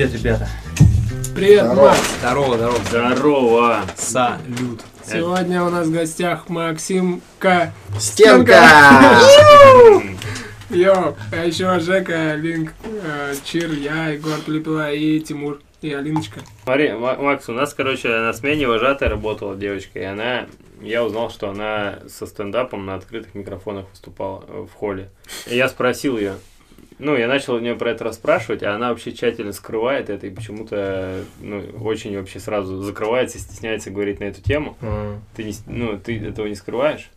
Привет, ребята. Привет, Здорово. Макс. Здорово, здорово. Здорово! Салют. Сегодня у нас в гостях Максимка. Стенка! Йо, а еще Жека, Линк, э, Чир, я, Егор Пилипила и Тимур, и Алиночка. Смотри, Ма- Макс, у нас, короче, на смене вожатая работала девочка, и она... Я узнал, что она со стендапом на открытых микрофонах выступала э, в холле. И я спросил ее, ну, я начал у нее про это расспрашивать, а она вообще тщательно скрывает это и почему-то, ну, очень вообще сразу закрывается, стесняется говорить на эту тему. Ты, не, ну, ты этого не скрываешь?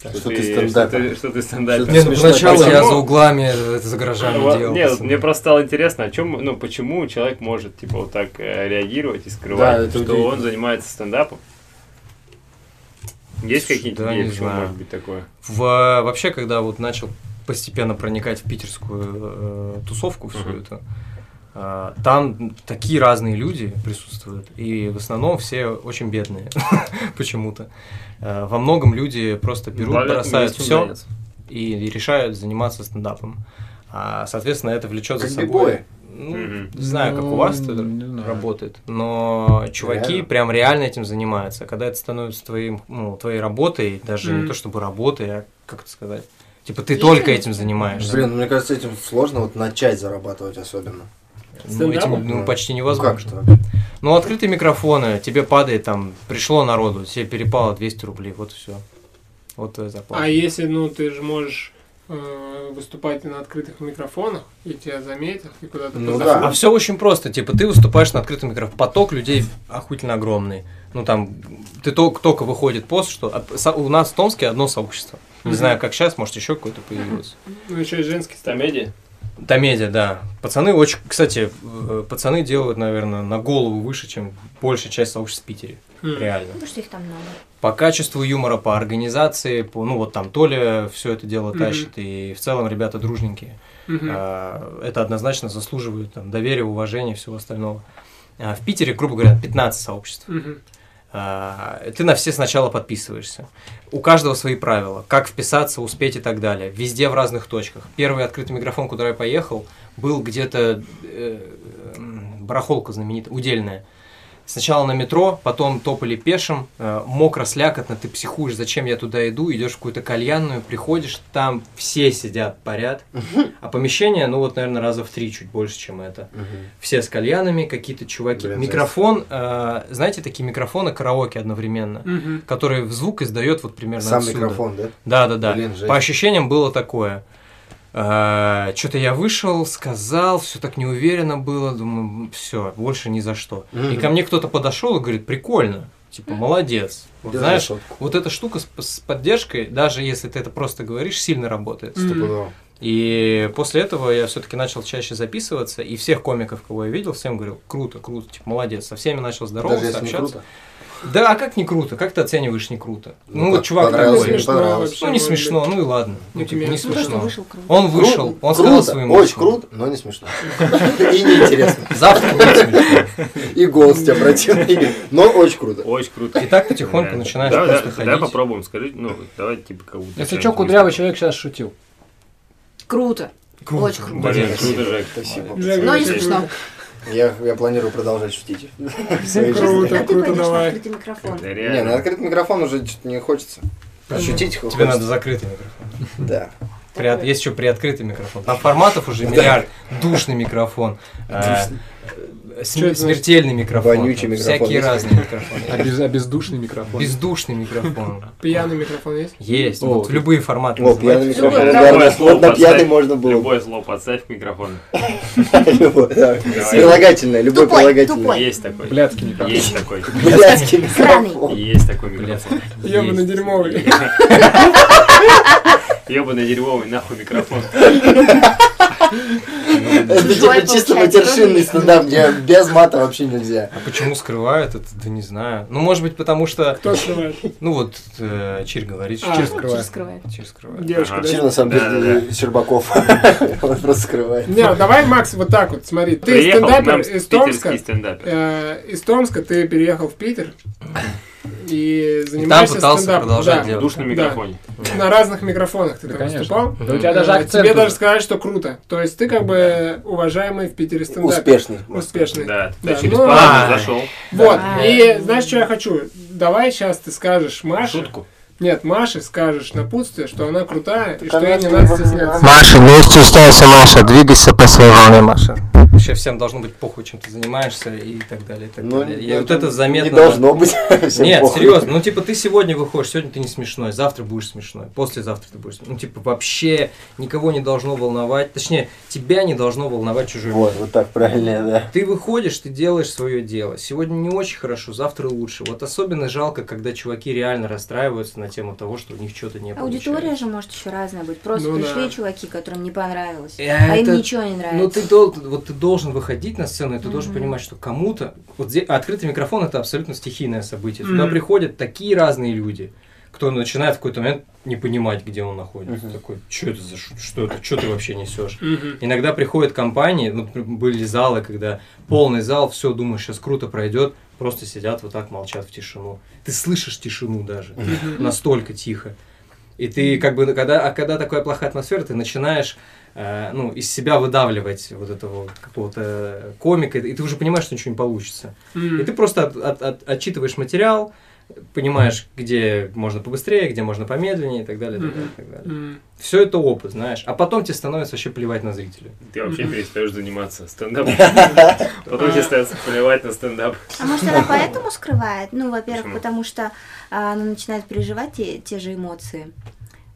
Что ты что стендапер. ты, что ты стендапер. Что Не, ну поначалу я за углами это за гаражами Вот, делал. Нет, мне просто стало интересно, о чем, ну, почему человек может, типа, вот так э, реагировать и скрывать, Да, что он занимается стендапом. Есть какие-нибудь Да, идеи, не почему знаю. может быть такое? В, вообще, когда вот начал постепенно проникать в питерскую э, тусовку всю Мгм. эту, э, там такие разные люди присутствуют, и в основном все очень бедные почему-то. Э, во многом люди просто берут, Богатым бросают все и, и решают заниматься стендапом. А, соответственно, это влечет за собой. бибои. Ну, Мгм. не знаю, как у вас это не знаю. работает, но чуваки Реально? прям реально этим занимаются. Когда это становится твоим, ну, твоей работой, даже не Мгм. то чтобы работой, а как это сказать? Типа ты только этим занимаешься. Блин, ну, мне кажется, этим сложно вот начать зарабатывать особенно. ну, этим ну, почти Ну, как невозможно. это? Ну, открытые микрофоны, тебе падает там, пришло народу, тебе перепало 200 рублей, вот и все. Вот твоя зарплата. А если, ну, ты же можешь э, выступать на открытых микрофонах, и тебя заметят, и куда-то Ну позовут. да. А все очень просто. Типа, ты выступаешь на открытом микрофоне. Поток людей охуительно огромный. Ну, там, ты только, только выходит пост, что... а, со- У нас в Томске одно сообщество. Не Мгм. знаю, как сейчас, может, еще какое-то появилось. Ну, еще и женский став. Комедия? Да. Пацаны очень... Кстати, э, пацаны делают, наверное, на голову выше, чем большая часть сообществ в Питере. М. Реально. Потому что их там много. По качеству юмора, по организации, по, ну, вот там Толя все это дело Мгм. тащит, и в целом ребята дружненькие. Мгм. А, это однозначно заслуживает там, доверия, уважения и всего остального. А, В Питере, грубо говоря, 15 сообществ. Мгм. А, Ты на все сначала подписываешься. У каждого свои правила. Как вписаться, успеть и так далее. Везде в разных точках. Первый открытый микрофон, куда я поехал, был где-то э, барахолка знаменитая, удельная. Сначала на метро, потом топали пешим, э, мокро, слякотно, ты психуешь, зачем я туда иду, идешь в какую-то кальянную, приходишь, там все сидят, парят, а помещение, ну вот, наверное, раза в три чуть больше, чем это. Все с кальянами, какие-то чуваки. Блин, Микрофон, э, знаете, такие микрофоны караоке одновременно, Мгм. которые в звук издает вот примерно Сам отсюда. микрофон, да? Да, да, да. Блин, жесть. По ощущениям было такое. Что-то я вышел, сказал, все так неуверенно было, думаю, все, больше ни за что. И Мгм. ко мне кто-то подошел и говорит, прикольно, типа, молодец. Вот знаешь, сотку. вот эта штука с, с поддержкой, даже если ты это просто говоришь, сильно работает. Стопудово. И после этого я все-таки начал чаще записываться, и всех комиков, кого я видел, всем говорил, круто, круто, типа, молодец. Со всеми начал здороваться, общаться. круто. Да, а как не круто? Как ты оцениваешь не круто? Ну, Ну, вот как, чувак понравилось такой. не понравилось? Ну, не смешно, ну и ладно. Ну, Ну, типа, тебе не смешно. Вышел круто. Он вышел, Кру- он круто, сказал своим Очень круто, но не смешно. И неинтересно. Завтра будет смешно. И голос тебя противный. Но очень круто. Очень круто. И так потихоньку начинаешь просто ходить. Давай попробуем, скажи, ну, давай, типа, как будто... Если что, кудрявый человек сейчас шутил. Круто. Круто. Очень круто. Блин, круто, Жек. Спасибо. Но не смешно. Я, я планирую продолжать шутить. своей Круто. круто, давай. открытый микрофон. Не, на открытый микрафон уже не хочется. Шутить хочется. Тебе надо закрытый микрофон. Да. Приот- Есть еще приоткрытый микрофон. Там форматов уже миллиард. Душный микрофон. э, см-? Смертельный микрофон. Вонючий микрофон Всякие разные микрофоны. А без, а бездушный микрофон. Бездушный микрофон. Пьяный микрафон есть? Есть. О, Вот любые форматы. О, пьяный микрофон. Любое слово на пьяный можно было. Любое слово подставь. Давай. Прилагательное, любой прилагательное. Есть такой. Блядский микрофон. Есть такой. Блядский микрофон. Есть такой микрофон. Ёбаный дерьмовый. Ебаный дерьмовый, нахуй микрофон. Это типа чисто матершинный стендап, где без мата вообще нельзя. А почему скрывают это? Да не знаю. Ну, может быть, потому что, Кто скрывает? ну вот, э, Чир говорит, что А. Чир скрывает. Чир скрывает. Девушка, да? Чир на самом деле Щербаков. Он просто скрывает. Не, давай, Макс, вот так вот, смотри. Ты стендапер из Томска. э, Из Томска ты переехал в Питер. и И там занимаешься пытался стендапом. продолжать Да. делать. Душ на Да. микрофоне. На разных микрофонах ты Да, там конечно. выступал. Да у тебя даже Э, акцент. Тебе уже. даже сказать, что круто. То есть ты как бы уважаемый в Питере стендап. Успешный. Успешный. Да, Да, через ну, пару зашел. Вот. Да. И знаешь, что я хочу? Давай сейчас ты скажешь Маше. Шутку. Нет, Маше скажешь напутствие, что она крутая и что ей не надо стесняться. Маша, не стесняйся, Маша, двигайся по своей волне, Маша. Вообще всем должно быть похуй, чем ты занимаешься и так далее, и так Ну, далее. И вот это заметно. Не должно быть. всем Нет, похуй. серьезно, ну типа ты сегодня выходишь, сегодня ты не смешной, завтра будешь смешной, послезавтра ты будешь смешной. Ну типа вообще никого не должно волновать, точнее, тебя не должно волновать чужой Вот, вот так правильно, да. Ты выходишь, ты делаешь свое дело. Сегодня не очень хорошо, завтра лучше. Вот особенно жалко, когда чуваки реально расстраиваются на тему того, что у них что-то не Аудитория получается. же может еще разная быть. Просто Ну пришли да. чуваки, которым не понравилось. Э, А им ничего не нравится. Ну ты, дол- вот ты должен выходить на сцену, и ты должен Мгм. понимать, что кому-то... Вот здесь, открытый микрофон – это абсолютно стихийное событие. Туда Мгм. приходят такие разные люди, кто начинает в какой-то момент не понимать, где он находится. Мгм. Такой, что это за что это, что ты вообще несешь? Мгм. Иногда приходят компании, ну, были залы, когда полный зал, все, думаешь, сейчас круто пройдет, просто сидят вот так, молчат в тишину. Ты слышишь тишину даже, Мгм. настолько тихо. И ты как бы, когда, а когда такая плохая атмосфера, ты начинаешь ну, из себя выдавливать вот этого какого-то комика, и ты уже понимаешь, что ничего не получится. Мгм. И ты просто от- от- от- отчитываешь материал, понимаешь, где можно побыстрее, где можно помедленнее и так далее. и так далее, и так далее. Мгм. Все это опыт, знаешь. А потом тебе становится вообще плевать на зрителей. Ты вообще перестаешь заниматься стендапом. Потом тебе остается плевать на стендап. А может, она поэтому скрывает? Ну, во-первых, потому что а, она начинает переживать те, те же эмоции.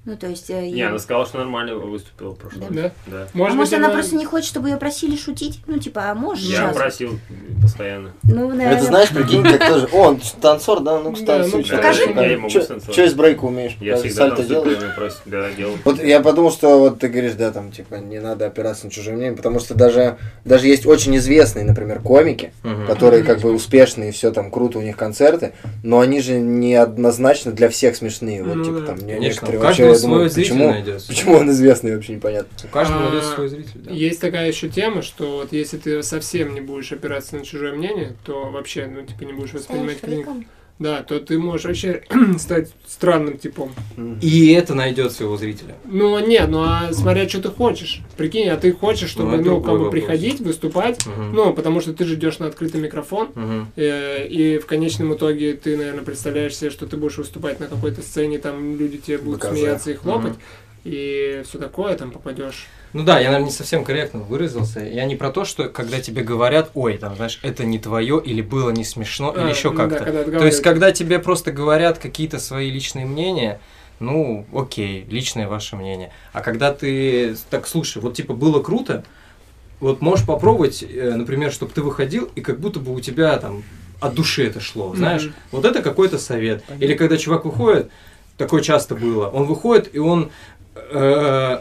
Ну, то есть... э, Не, ей- она сказала, что нормально выступила в прошлом Да? раз. Да. А Может может, быть, она просто не хочет, чтобы ее просили шутить? Ну, типа, а можешь Я сейчас? просил постоянно. Ну, наверное... Это знаешь, прикинь, как тоже. О, он танцор, да? Ну, Да, станцуй. ну, покажи. Я Чё- станцевать. Чё из брейка умеешь? Я всегда делаешь? стыдно просит. Да, делал. Вот я подумал, что вот ты говоришь, да, там, типа, не надо опираться на чужое мнение, потому что даже, даже есть очень известные, например, комики, которые как бы успешные, все там круто у них концерты, но они же не однозначно для всех смешные. Вот, Ну типа, да. там, некоторые вообще, я свой думаю, зритель почему, найдется. почему он известный, вообще непонятно. У каждого А, найдется свой зритель, да. Есть такая еще тема, что вот если ты совсем не будешь опираться на чужое мнение, то вообще, ну, типа, не будешь воспринимать фриком? Да, то ты можешь вообще стать странным типом. И это найдет своего зрителя. Ну, не, ну, а смотря, что ты хочешь. Прикинь, а ты хочешь, Ну, чтобы, ну, другой как бы приходить, выступать, Мгм. ну, потому что ты же идешь на открытый микрофон, Мгм. э, и в конечном итоге ты, наверное, представляешь себе, что ты будешь выступать на какой-то сцене, там люди тебе будут Доказать. смеяться и хлопать, Мгм. и все такое, там попадешь. Ну да, я, наверное, не совсем корректно выразился. Я не про то, что когда тебе говорят, ой, там, знаешь, это не твое, или было не смешно, или А, еще ну да, как-то. когда То есть, когда тебе просто говорят какие-то свои личные мнения, ну, окей, личное ваше мнение. А когда ты так, слушай, вот типа было круто, вот можешь попробовать, э, например, чтобы ты выходил, и как будто бы у тебя там от души это шло, знаешь. Мгм. Вот это какой-то совет. Или когда чувак выходит, такое часто было, он выходит, и он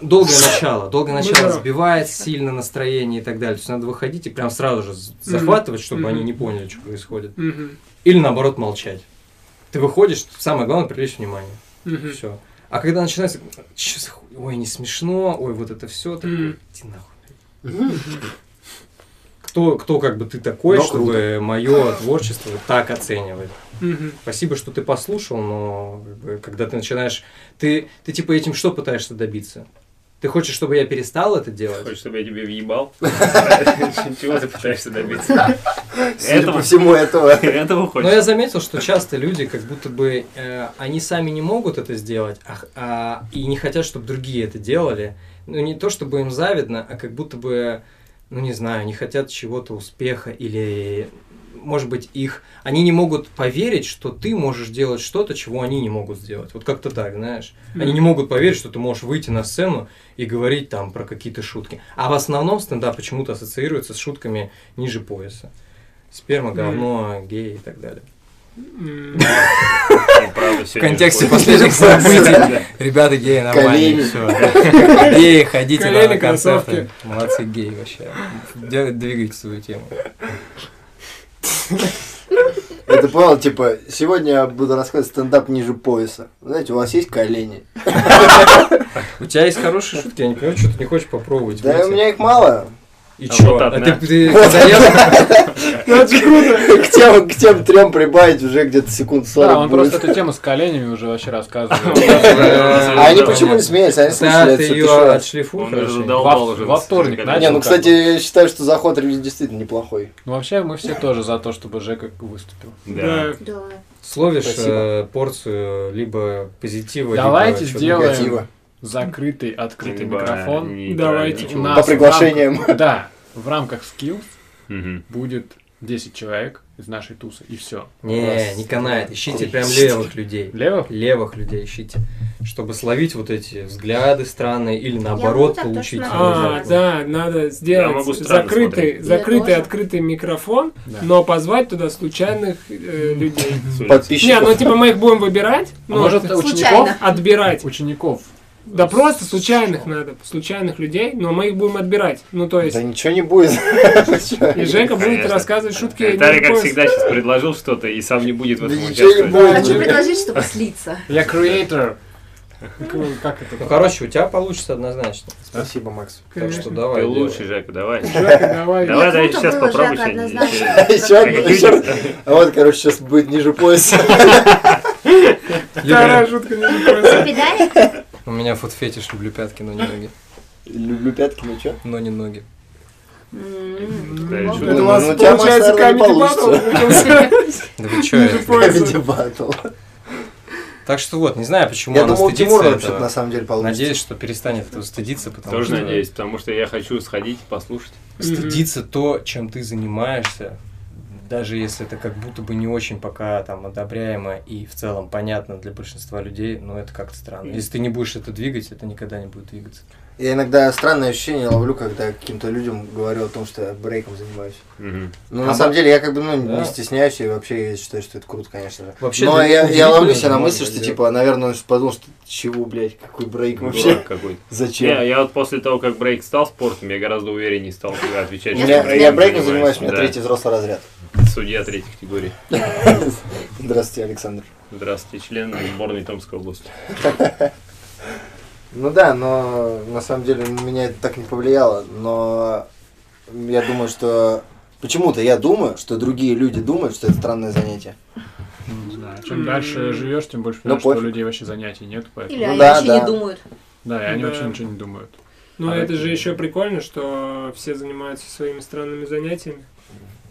долгое начало, долгое Ну начало сбивает сильно настроение и так далее. То есть надо выходить и прям сразу же захватывать, чтобы они не поняли, что происходит. Или наоборот молчать. Ты выходишь, самое главное привлечь внимание. Все. А когда начинается, «Чё за хуй? ой, не смешно, ой, вот это все, иди нахуй. Кто, кто как бы ты такой, Но чтобы мое творчество так оценивать? Мгм. Спасибо, что ты послушал, но когда ты начинаешь, ты, ты типа этим что пытаешься добиться? Ты хочешь, чтобы я перестал это делать? Хочешь, чтобы я тебе въебал? Чего ты пытаешься добиться? Судя по всему этого. Этого Но хочешь? я заметил, что часто люди как будто бы э, они сами не могут это сделать, а, и не хотят, чтобы другие это делали. Ну не то, чтобы им завидно, а как будто бы, ну не знаю, они хотят чего-то успеха или, может быть, их, они не могут поверить, что ты можешь делать что-то, чего они не могут сделать. Вот как-то так, знаешь. Они не могут поверить, что ты можешь выйти на сцену и говорить там про какие-то шутки. А в основном стендап почему-то ассоциируется с шутками ниже пояса. Сперма, говно, гей и так далее. Ну, В контексте последних событий. Ребята, геи нормально, все. Геи, ходите на концерты. Молодцы, геи вообще. Двигайте свою тему. Это понял, типа, сегодня я буду рассказывать стендап ниже пояса. Знаете, у вас есть колени? У тебя есть хорошие шутки, я не понимаю, что ты не хочешь попробовать. Да у меня их мало. И А чё? вот А ты, ты когда ехал? Ну, это же круто. К тем, к тем трем прибавить уже где-то секунд 40 Да, он будет. просто эту тему с коленями уже вообще рассказывал. А они почему не смеются? Они слышали ты всё ее отшлифуй, Во- вторник Не, ну, кстати, я считаю, что заход действительно неплохой. Ну, вообще, мы все тоже за то, чтобы Жека выступил. Да. Словишь э, порцию либо позитива, Давайте либо сделаем. Закрытый, открытый Либо микрофон. не Давайте. ничего. У нас По в приглашениям. рамках- Да, в рамках skills будет 10 человек из нашей тусы, и все. Не, не канает. Ищите прям левых людей. Левых? Левых людей ищите. Чтобы словить вот эти взгляды странные или наоборот получить. А, да, надо сделать закрытый, закрытый, открытый микрофон, Да. но позвать туда случайных э, людей. Улицы. Не, Подписчиков. ну типа мы их будем выбирать, А ну, может, учеников? Отбирать. Учеников. Да просто случайных надо, случайных людей, но мы их будем отбирать. Ну то есть, Да ничего не будет. и Жека будет рассказывать шутки. Виталий, не как всегда, сейчас предложил что-то и сам не будет в этом ничего не участвовать. будет. Хочу предложить, чтобы слиться. Я creator. Как- это? Ну, короче, у тебя получится однозначно. Спасибо, Макс. Так Конечно. что Ты давай. делай. лучший, Жека, давай. Жека, давай. Давай, давай, сейчас попробуй. Еще. А вот, короче, сейчас будет ниже пояса. Вторая шутка не пояса. У меня фуд-фетиш, люблю пятки, но не ноги. Люблю пятки, ну чё? Но не ноги. И? Это Ну, у вас ну, получается камеди батл. Да вы чё. Так что вот, не знаю, почему Я она думал, стыдится Тимур вообще на самом деле получится. Надеюсь, что перестанет этого стыдиться, потому Тоже что надеюсь, потому что я хочу сходить, послушать. стыдиться то, чем ты занимаешься, даже если это как будто бы не очень пока там одобряемо и в целом понятно для большинства людей, но это как-то странно. Если ты не будешь это двигать, это никогда не будет двигаться. Я иногда странное ощущение ловлю, когда каким-то людям говорю о том, что я брейком занимаюсь. Мгм. Ну, А на самом деле, я как бы, ну, Да. не стесняюсь, и вообще я считаю, что это круто, конечно же. Вообще, Но я, я ловлю себя на мысли, что, типа, наверное, он подумал, что чего, блядь, какой брейк вообще? Какой. Зачем? Я, я вот после того, как брейк стал спортом, я гораздо увереннее стал отвечать. Что я брейком занимаюсь. у меня третий взрослый разряд. Судья третьей категории. Здравствуйте, Александр. Здравствуйте, член сборной Томской области. Ну да, но на самом деле на меня это так не повлияло, но я думаю, что почему-то я думаю, что другие люди думают, что это странное занятие. Не знаю. Чем дальше живешь, тем больше Ну, понимаешь, что у людей вообще занятий нет. Поэтому... Или Ну они да, вообще да. не думают. Да, и они Да. вообще ничего не думают. Ну, А это это- же еще прикольно, что все занимаются своими странными занятиями.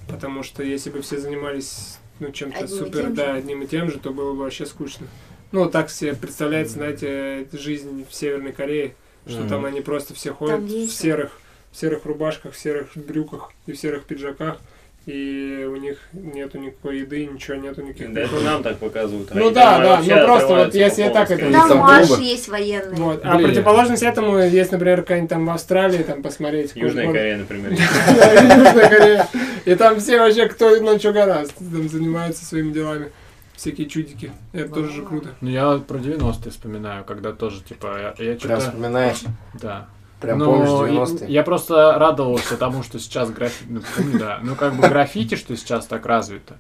Потому что если бы все занимались ну, чем-то супер, тем да, же. одним и тем же, то было бы вообще скучно. Ну, так себе представляется, знаете, жизнь в Северной Корее, что Мгм. там они просто все ходят в серых, в серых рубашках, в серых брюках и в серых пиджаках, и у них нету никакой еды, ничего нету никаких Да, это нам так показывают. Ну да, да, ну просто вот если я так это- Там там Маши клубы. есть военные. Вот. А противоположность этому есть, например, какая-нибудь там в Австралии, там посмотреть. Южная Корея, например. Южная Корея. И там все вообще, кто на что гораздо, там занимаются своими делами. Всякие чудики. Это тоже же круто. Ну, я вот про 90-е вспоминаю, когда тоже, типа, я, я Прям что-то... вспоминаешь, Да. Прям Ну, помнишь я- 90-е. Я просто радовался тому, что сейчас граффити, ну, помню, да, ну как бы граффити, что сейчас так развито,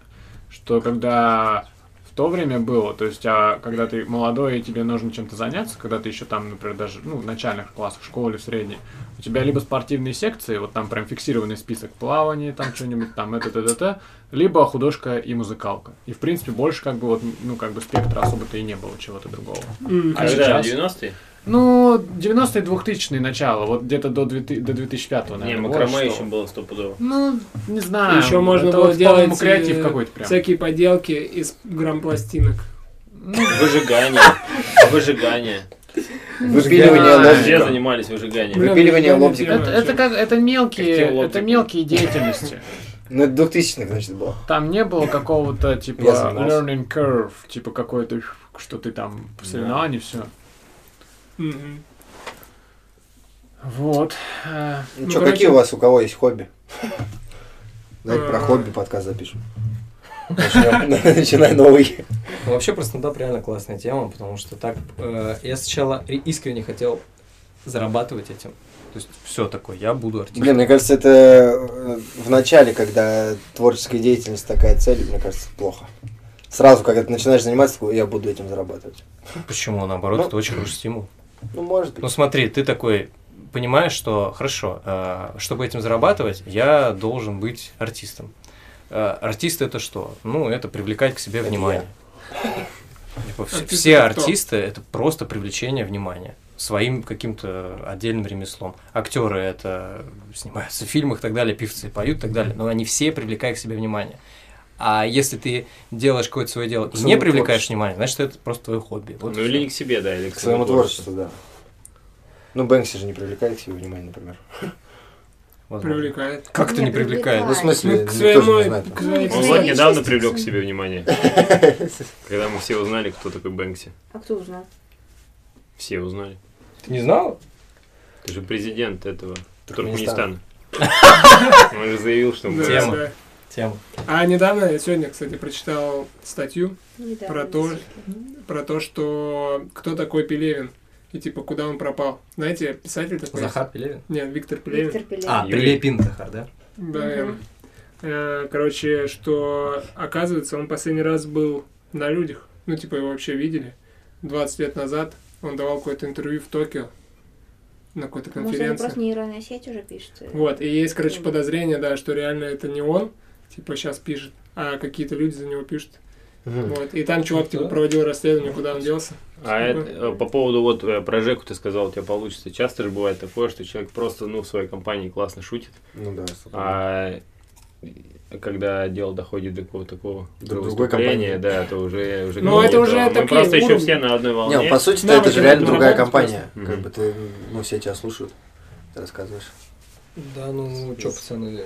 что когда в то время было, то есть, а когда ты молодой и тебе нужно чем-то заняться, когда ты еще там, например, даже ну, в начальных классах школы, в средней, у тебя либо спортивные секции, вот там прям фиксированный список плавания, там что-нибудь, там это, это, это, либо художка и музыкалка. И, в принципе, больше как бы вот, ну, как бы спектра особо-то и не было чего-то другого. М. А Когда? сейчас? 90-е? Ну, 90-е, 2000-е начало, вот где-то до, 2000 до 2005-го, Не, наверное. макраме вот еще что. было стопудово. Ну, не знаю. Еще можно это было вот, делать креатив э, какой-то прям. всякие поделки из грамм-пластинок. Выжигание. Выжигание. Выпиливание Да. Все лобзика. занимались выжиганием. Выпиливание лобзика. Это, как это мелкие, это мелкие деятельности. Ну, это 2000-х, значит, было. Там не было какого-то типа learning curve, типа какой-то, что ты там по соревнованию, все. Мгм. Вот. Ну, Ну, что, короче- какие у вас, у кого есть хобби? Давайте про А. хобби подкаст запишем. Начинай новый. Вообще про стендап реально классная тема, потому что так э, я сначала искренне хотел зарабатывать этим. То есть все такое, я буду артистом. Блин, мне кажется, это э, в начале, когда творческая деятельность такая цель, мне кажется, плохо. Сразу, когда ты начинаешь заниматься, я буду этим зарабатывать. Почему? Наоборот, Ну, это очень хороший стимул. Ну, может быть. Ну смотри, ты такой понимаешь, что хорошо, э, чтобы этим зарабатывать, я должен быть артистом. Э, артист это что? Ну, это привлекать к себе Это внимание. Типа, Артист все кто? артисты это просто привлечение внимания своим каким-то отдельным ремеслом. Актеры это снимаются в фильмах и так далее, певцы поют и так далее, но они все привлекают к себе внимание. А если ты делаешь какое-то свое дело и не привлекаешь внимание, значит, это просто твое хобби. Вот Ну или не к себе, да, или К своему творчеству, да. Ну, Бэнкси же не привлекает к себе внимание, например. Возможно. Привлекает. Как это не привлекает? Ну, в смысле, Ну, к своему- не знает. к своей- Он вот недавно привлек к себе внимание, когда мы все узнали, кто такой Бэнкси. А кто узнал? Все узнали. Ты не знал? Ты же президент этого Туркменистана. Он же заявил, что Да, Тема. Да. Тема. А недавно, я сегодня, кстати, прочитал статью Недавно, Про то, про то, что кто такой Пелевин и типа куда он пропал. Знаете, писатель такой. Захар Пелевин? Нет, Виктор Пелевин. Виктор Пелевин. А, Юрий. Прилепин Захар, да? Да, э, Короче, что оказывается, он последний раз был на людях. Ну, типа, его вообще видели. 20 лет назад он давал какое-то интервью в Токио на какой-то Может, это конференции. просто нейронная сеть уже пишется? Вот, и есть, короче, подозрение, да, что реально это не он, типа, сейчас пишет, а какие-то люди за него пишут. Вот, и там чувак, типа, проводил расследование, куда он делся. А это, э, по поводу вот э, про Жеку ты сказал, у тебя получится. Часто же бывает такое, что человек просто ну, в своей компании классно шутит, Ну да, а когда дело доходит до какого-то такого До другой компании. да, то уже, уже Ну, это уже Мы такие просто еще все на одной волне. Не, ну, по сути, Да, это же реально другая компания. просто. Как бы ты, ну, все тебя слушают, ты рассказываешь. Да, ну что, пацаны,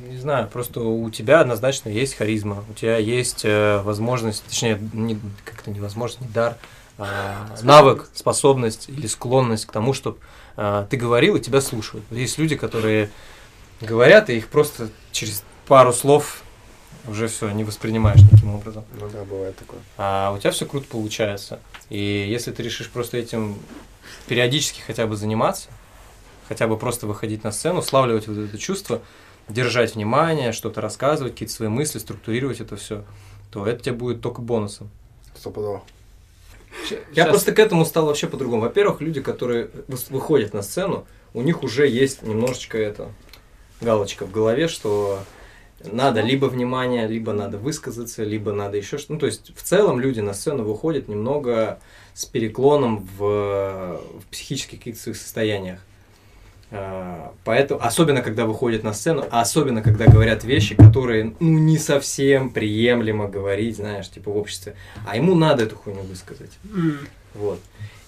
не знаю, просто у тебя однозначно есть харизма, у тебя есть э, возможность, точнее, не, как-то невозможность, не дар, а, навык, способность или склонность к тому, чтобы ты говорил и тебя слушают. Есть люди, которые говорят, и их просто через пару слов уже все не воспринимаешь таким образом. Ну да, бывает такое. А у тебя все круто получается. И если ты решишь просто этим периодически хотя бы заниматься, хотя бы просто выходить на сцену, славливать вот это чувство, держать внимание, что-то рассказывать, какие-то свои мысли, структурировать это все, то это тебе будет только бонусом. Стопудово. Я Щас- просто к этому стал вообще по-другому. Во-первых, люди, которые выходят на сцену, у них уже есть немножечко это галочка в голове, что надо либо внимание, либо надо высказаться, либо надо еще что-то. Ну, то есть, в целом люди на сцену выходят немного с переклоном в, в психических каких-то своих состояниях. А, Поэтому, особенно когда выходят на сцену, а особенно когда говорят вещи, которые ну, не совсем приемлемо говорить, знаешь, типа в обществе. А ему надо эту хуйню высказать. М. Вот.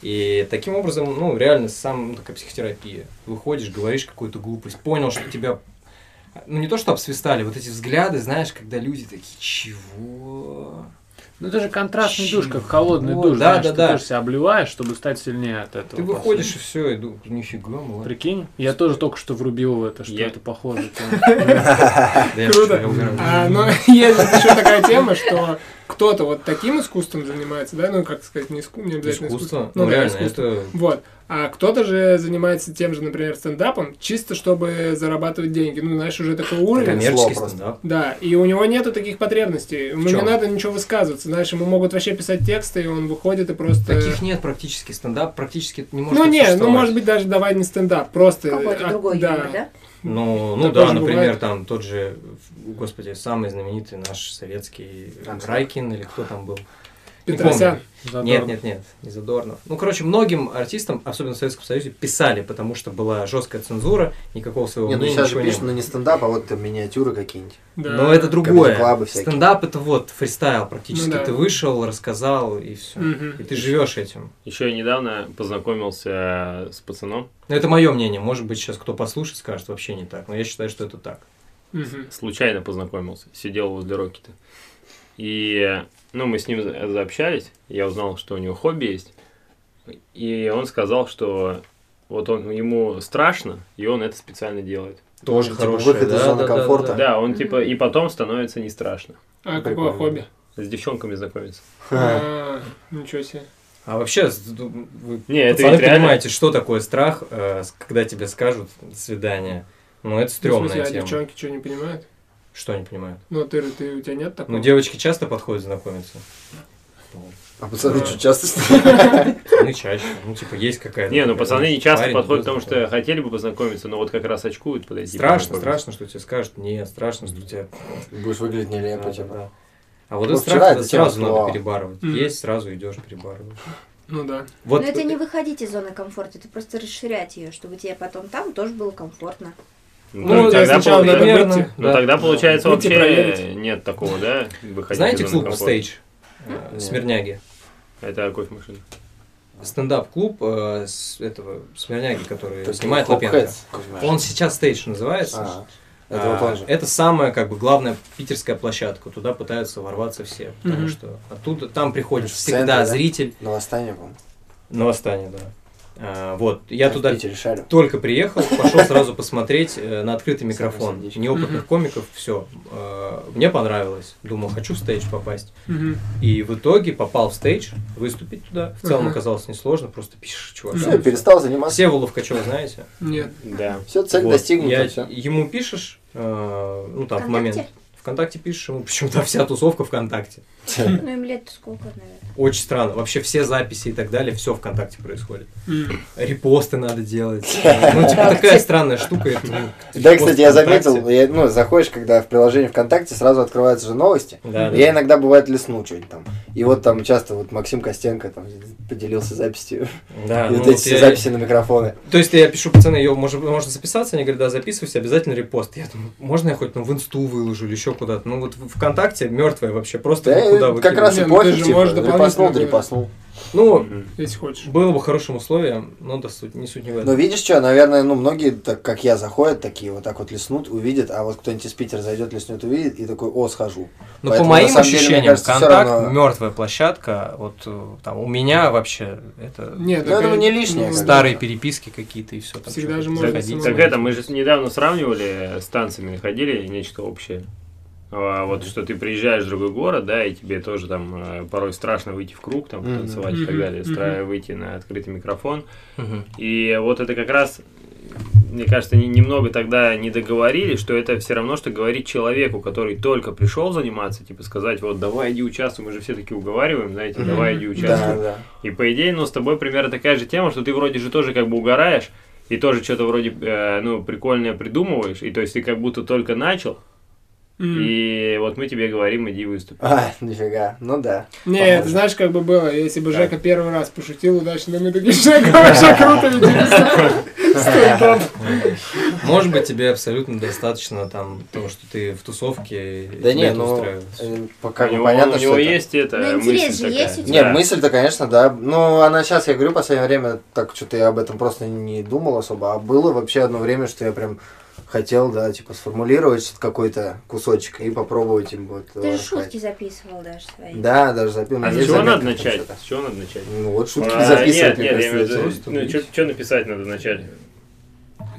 И таким образом, ну, реально, сам ну, такая психотерапия. Выходишь, говоришь какую-то глупость, понял, что тебя, ну, не то, что обсвистали, вот эти взгляды, знаешь, когда люди такие, чего? Ну это же контрастный душ, как Чего? холодный душ, Да, знаешь, да, ты да. тоже себя обливаешь, чтобы стать сильнее от этого. Ты выходишь и все, иду, нифига, молодец. Прикинь, я тоже только что врубил в это, что Я- это похоже. Да я Круто. А, но есть еще такая тема, что кто-то вот таким искусством занимается, да, ну, как сказать, не, иску, не обязательно Искусство? Ну, Ну, да, реально, искусство. это... Вот. А кто-то же занимается тем же, например, стендапом, чисто чтобы зарабатывать деньги. Ну, знаешь, уже такой уровень. Коммерческий стендап. Да, и у него нету таких потребностей. Ему не чём? надо ничего высказываться. Знаешь, ему могут вообще писать тексты, и он выходит и просто... Таких нет практически. Стендап практически не может ну, не, ну, может быть, даже давай не стендап, просто... Какой-то а, другой да. юмор, да? Ну, ну Такое да, например, бывает. там тот же, господи, самый знаменитый наш советский. Райкин или кто там был. Петросян. Нет, нет, нет, не Задорнов. Ну, короче, многим артистам, особенно в Советском Союзе, писали, потому что была жесткая цензура, никакого своего Не, ну мнения, сейчас же пишут, было. ну не стендап, а вот там миниатюры какие-нибудь. Да. Но это другое. Стендап это вот фристайл практически. Ну да. Ты вышел, рассказал и все. Мгм. И ты живешь этим. Еще я недавно познакомился с пацаном, Но это мое мнение. Может быть, сейчас кто послушает, скажет вообще не так. Но я считаю, что это так. Мгм. случайно познакомился, сидел возле Рокета. И, ну, мы с ним за- заобщались, я узнал, что у него хобби есть. И он сказал, что вот он, ему страшно, и он это специально делает. Тоже типа, хорошее. выход из да, зоны да, комфорта. да. Да, он типа и потом становится не страшно. А какое хобби? С девчонками знакомиться. А, ничего себе. А вообще, с- вы Не, это ведь реально- понимаете, что такое страх, э, когда тебе скажут «до свидания». Ну, это В стрёмная смысле, а тема. девчонки что, не понимают? Что они понимают? Ну, ты, ты, у тебя нет такого? Ну, девочки часто подходят знакомиться. А пацаны что, часто? Пацаны чаще. Ну, типа, есть какая-то... Не, ну пацаны не часто подходят, потому что хотели бы познакомиться, но вот как раз очкуют подойти. Страшно, страшно, что тебе скажут. Нет, страшно, что тебя... Будешь выглядеть нелепо, типа. А вот Ну, этот страх это сразу надо перебарывать. Есть, сразу идешь, перебарываешь. Ну да. Вот Но это не выходить из зоны комфорта, это просто расширять ее, чтобы тебе потом там тоже было комфортно. Ну, Ну, тогда, сначала пол- надо примерно, выйти. ну, да. тогда получается Выйти вообще проверить. нет такого, да? Выходить Знаете клуб комфорта. Stage? Э, Смирняги. Это кофемашина. Стендап-клуб э, с этого Смирняги, который Так, снимает Лапенко. Он сейчас Stage называется. А, это вот А, же. Это самая, как бы, главная питерская площадка. Туда пытаются ворваться все. Потому Мгм. что оттуда, там приходит В всегда центре, да? зритель На восстание, по-моему. на восстание, да. А, вот, я в туда шарю. только приехал, пошел сразу посмотреть э, на открытый микрофон. Неопытных комиков, все. Мне понравилось. Думал, хочу в стейдж попасть. И в итоге попал в стейдж, выступить туда. В целом оказалось несложно, просто пишешь, чувак. Все, перестал заниматься. Севолов Качева знаете? Нет. Да. Все, цель достигнута, Я- все. Ему пишешь, э, ну там в момент. Вконтакте пишешь, ему почему-то вся тусовка ВКонтакте. Ну, им лет сколько, наверное. Очень странно. Вообще все записи и так далее, все ВКонтакте происходит. Репосты надо делать. Ну, типа такая странная штука. это, ну, Да, кстати, я заметил, ну, заходишь, когда в приложение ВКонтакте, сразу открываются же новости. Я иногда, бывает, лесну что-нибудь там. И вот там часто вот Максим Костенко там поделился записью. Да, и ну, вот вот эти все записи на микрофоны. То есть я пишу, пацаны, ее можно, записаться? Они говорят, да, записывайся, обязательно репост. Я думаю, можно я хоть ну, в инсту выложу или еще куда-то? Ну вот в ВКонтакте мертвая вообще, просто Да, никуда как выкидываю. раз и ну ты пофиг, же типа, можешь репостнул, репостнул. Ну. Если хочешь. было бы хорошим условием, но да, суть, не суть не в этом. Но видишь что, наверное, ну, многие, так как я, заходят такие, вот так вот леснут, увидят, а вот кто-нибудь из Питера зайдет, леснет, увидит, и такой, о, схожу. Поэтому, по моим самом деле, ощущениям, кажется, контакт равно- мертвая площадка. Вот э, там у меня вообще это Нет, Ну, так и- не лишнее, ну, как старые переписки какие-то и все. Там Всегда же можно Так найти. это, мы же недавно сравнивали с танцами, находили нечто общее. А, вот что ты приезжаешь в другой город, да, и тебе тоже там э, порой страшно выйти в круг, там, танцевать и так далее, стра- выйти на открытый микрофон. Мгм. И вот это как раз, мне кажется, не- немного тогда не договорили, что это все равно, что говорить человеку, который только пришел заниматься, типа сказать, вот давай иди участвуй, мы же все таки уговариваем, знаете, давай иди Да, участвуй. да. И по идее, ну, с тобой примерно такая же тема, что ты вроде же тоже как бы угораешь, и тоже что-то вроде, э, ну, прикольное придумываешь, и то есть ты как будто только начал, М. и вот мы тебе говорим, иди выступи. А, нифига, ну да. Не, это знаешь, как бы было, если бы? Жека первый раз пошутил удачно, мы такие, Жека, вообще круто. Стендап. Может быть, тебе абсолютно достаточно там того, что ты в тусовке, и Да не, ну, э, пока у него, понятно, у что него есть это Ну, мысль такая. Нет, мысль-то, конечно, да. Ну, она сейчас, я говорю, в последнее время, так что-то я об этом просто не думал особо. А было вообще одно время, что я прям хотел, да, типа, сформулировать какой-то кусочек и попробовать им вот Ты же шутки записывал даже свои. Да, даже запил. А с чего надо начать? С чего надо начать? Ну, вот шутки А, записывать, Нет, нет, я имею в виду, просто ну, что написать надо вначале?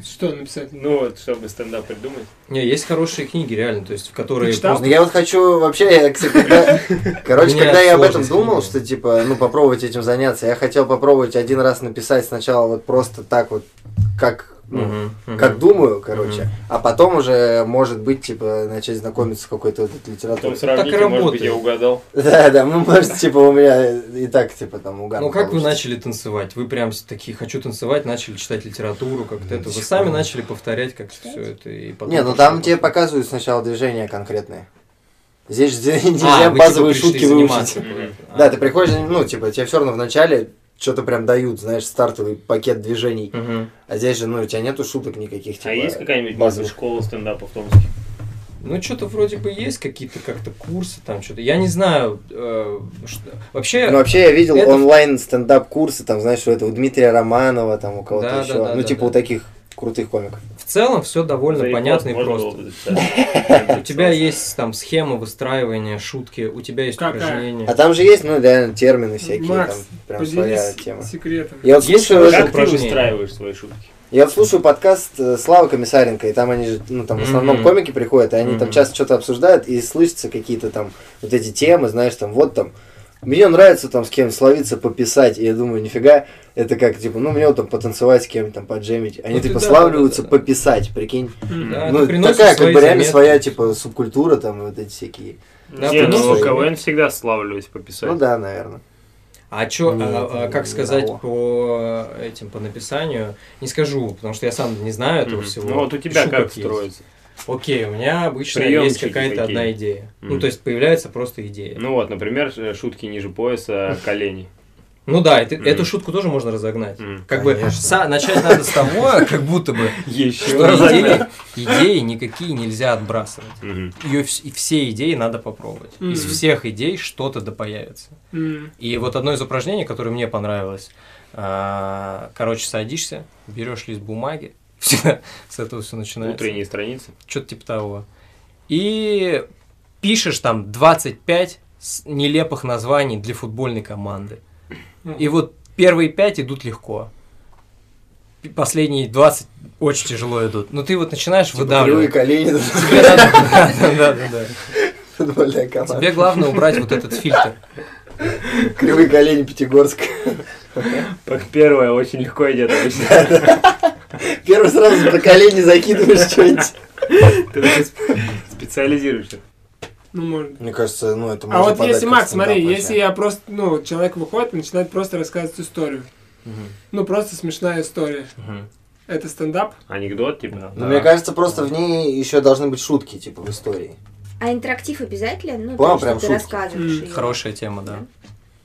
Что написать? Ну, вот, чтобы стендап придумать. Не, есть хорошие книги, реально, то есть, в которые читал? Просто... я вот хочу вообще, я, кстати, когда... Короче, когда я об этом думал, что, типа, ну, попробовать этим заняться, я хотел попробовать один раз написать сначала вот просто так вот, как, ну, Мгм, мгм. как думаю, короче, Мгм. а потом уже, может быть, типа, начать знакомиться с какой-то вот этой литературой. сравните, так и может быть, я работает. угадал. Да, да, ну, может, типа, у меня и так, типа, там, угадал. Ну, как вы получится. начали танцевать? Вы прям такие, хочу танцевать, начали читать литературу, как-то это. Вы сами начали повторять как все это. И потом Не, ну там тебе показывают сначала движения конкретные. Здесь же нельзя А, вы, типа, базовые шутки заниматься выучить. куда-то. А, Да, ты приходишь, ну, типа, тебе все равно вначале что-то прям дают, знаешь, стартовый пакет движений. Мгм. А здесь же, ну, у тебя нету шуток никаких, типа. А есть какая-нибудь базовых. может, школа стендапа в Томске? Ну, что-то вроде бы есть какие-то как-то курсы там, что-то. Я не знаю, э, что- вообще... Ну, вообще, я видел Это- онлайн стендап-курсы, там, знаешь, у этого у Дмитрия Романова, там, у кого-то Да, да, еще. да, ну, да, типа, да. у таких крутых комиков. В целом все довольно За понятно и просто. У тебя есть там схема выстраивания шутки, у тебя есть Какая? упражнения. А там же есть, ну, реально, термины всякие, Макс, там, прям своя тема. секретом. Я вот слушаю, Как ты выстраиваешь свои шутки? я вот слушаю подкаст э, Славы Комиссаренко, и там они же, ну, там в основном Мгм. комики приходят, и они там часто что-то обсуждают, и слышатся какие-то там вот эти темы, знаешь, там, вот там, мне нравится там с кем словиться, пописать, и я думаю, нифига, это как, типа, ну, мне вот там потанцевать с кем-то, там, поджемить. Они, Вот и типа, да, славливаются да, да, пописать, прикинь. Да, ну, такая, как бы, реально заметки. своя, типа, субкультура, там, и вот эти всякие. Да, Не, ну КВН всегда славлюсь пописать. Ну, да, наверное. А чё, Нет, а, а как сказать того. по этим, по написанию, не скажу, потому что я сам не знаю этого Мгм. всего. Ну вот у тебя Пишу, как есть. строится? Окей, у меня обычно Приёмчики есть какая-то какие? одна идея. Ну, Мгм. то есть появляется просто идея. Ну вот, например, ш- шутки ниже пояса, колени. Ну да, это- Мгм. эту шутку тоже можно разогнать. Мгм. Как бы Конечно. са- начать надо с того, как будто бы, Еще что идеи, идеи никакие нельзя отбрасывать. Мгм. Ее и все идеи надо попробовать. Из Мгм. всех идей что-то да появится. М. И вот одно из упражнений, которое мне понравилось, а, короче, садишься, берешь лист бумаги, всегда с этого все начинается. Утренние страницы. Что-то типа того. И пишешь там 25 с- нелепых названий для футбольной команды. И вот первые пять идут легко. Последние 20 очень тяжело идут. Но ты вот начинаешь Типа кривые выдавливать. колени, да, да, да. футбольная команда. Тебе главное убрать вот этот фильтр. Кривые колени Пятигорск. Первое очень легко идет обычно. Первый сразу про колени закидываешь что-нибудь. Ты специализируешься. Ну, может. Мне кажется, ну это А можно вот подать если, Макс, смотри, если я просто, ну, человек выходит и начинает просто рассказывать историю. Ну, просто смешная история. Это стендап? Анекдот, типа. Да. Ну, мне кажется, просто в ней еще должны быть шутки, типа, в истории. А интерактив обязательно? Ну, то, прям что ты шутки. рассказываешь. Хорошая тема, да.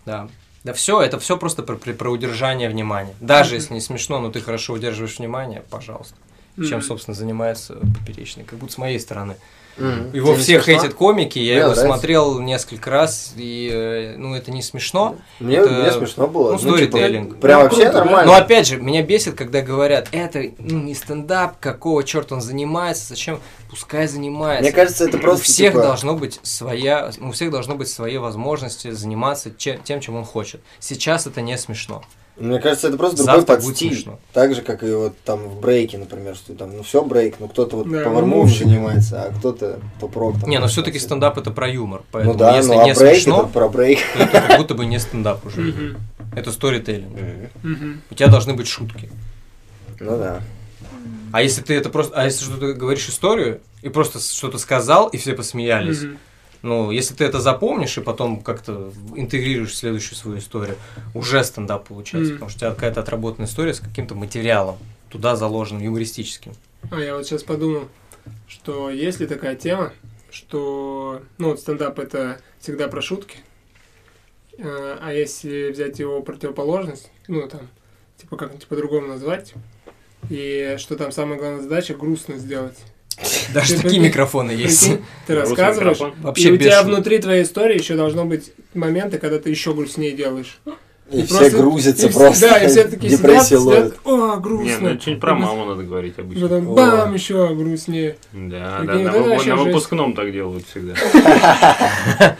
Да. Да все, это все просто про, про- про удержание внимания. Даже если не смешно, но ты хорошо удерживаешь внимание, пожалуйста. Чем, Мгм. собственно, занимается поперечный. Как будто с моей стороны. Мгм. Его Тебе не всех смешно? эти комики, я Мне его нравится. смотрел несколько раз, и, э, ну, это не смешно. Мне, Это- мне смешно было. ну, типа, сторителлинг. Прям Ну, вообще круто, нормально. Но опять же, меня бесит, когда говорят, это ну, не стендап, какого черта он занимается, зачем, пускай занимается. Мне кажется, это просто у всех типа, должно быть своя, у всех должно быть свои возможности заниматься че- тем, чем он хочет. Сейчас это не смешно. Мне кажется, это просто другой Завтра подстиль. Так же, как и вот там в брейке, например, что там, ну все брейк, ну кто-то вот Да, пауэрмув мувщик. занимается, а кто-то поп-рок. там не, но просто все-таки стендап это про юмор, поэтому Ну да, если ну а не брейк смешно, это про брейк. то это как будто бы не стендап уже. Это сторителлинг. У тебя должны быть шутки. Ну да. А если ты это просто, а если что ты говоришь историю и просто что-то сказал и все посмеялись. Ну, если ты это запомнишь и потом как-то интегрируешь в следующую свою историю, уже стендап получается, Мгм. потому что у тебя какая-то отработанная история с каким-то материалом, туда заложенным, юмористическим. А я вот сейчас подумал, что есть ли такая тема, что, ну, вот стендап это всегда про шутки, э, а если взять его противоположность, ну, там, типа как-нибудь по-другому назвать, и что там самая главная задача грустно сделать. Даже Ты такие микрофоны есть. Ты рассказываешь. Вообще и у тебя внутри твоей истории еще должно быть моменты, когда ты еще грустнее делаешь. И, И все просто- грузятся и просто. Да, и все такие сидят, депрессию сидят, ловят. о, Не, грустно. ну что-нибудь про маму надо говорить обычно. Потом О. бам, еще грустнее. Да, Прикинь, да, на, это на выпускном так делают всегда.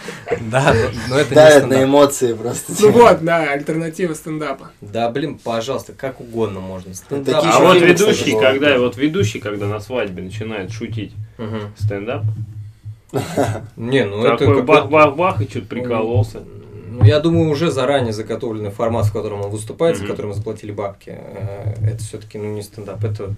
Да, но- это не Давят на эмоции просто. Ну вот, да, альтернатива стендапа. Да, блин, пожалуйста, как угодно можно. А вот ведущий, когда да. вот ведущий, когда на свадьбе начинает шутить стендап, Не, ну это такой какой-то- бах-бах-бах и что-то прикололся. Ну, я думаю, уже заранее заготовленный формат, в котором он выступает, за Мгм. которым заплатили бабки. э, Это все-таки ну, не стендап, это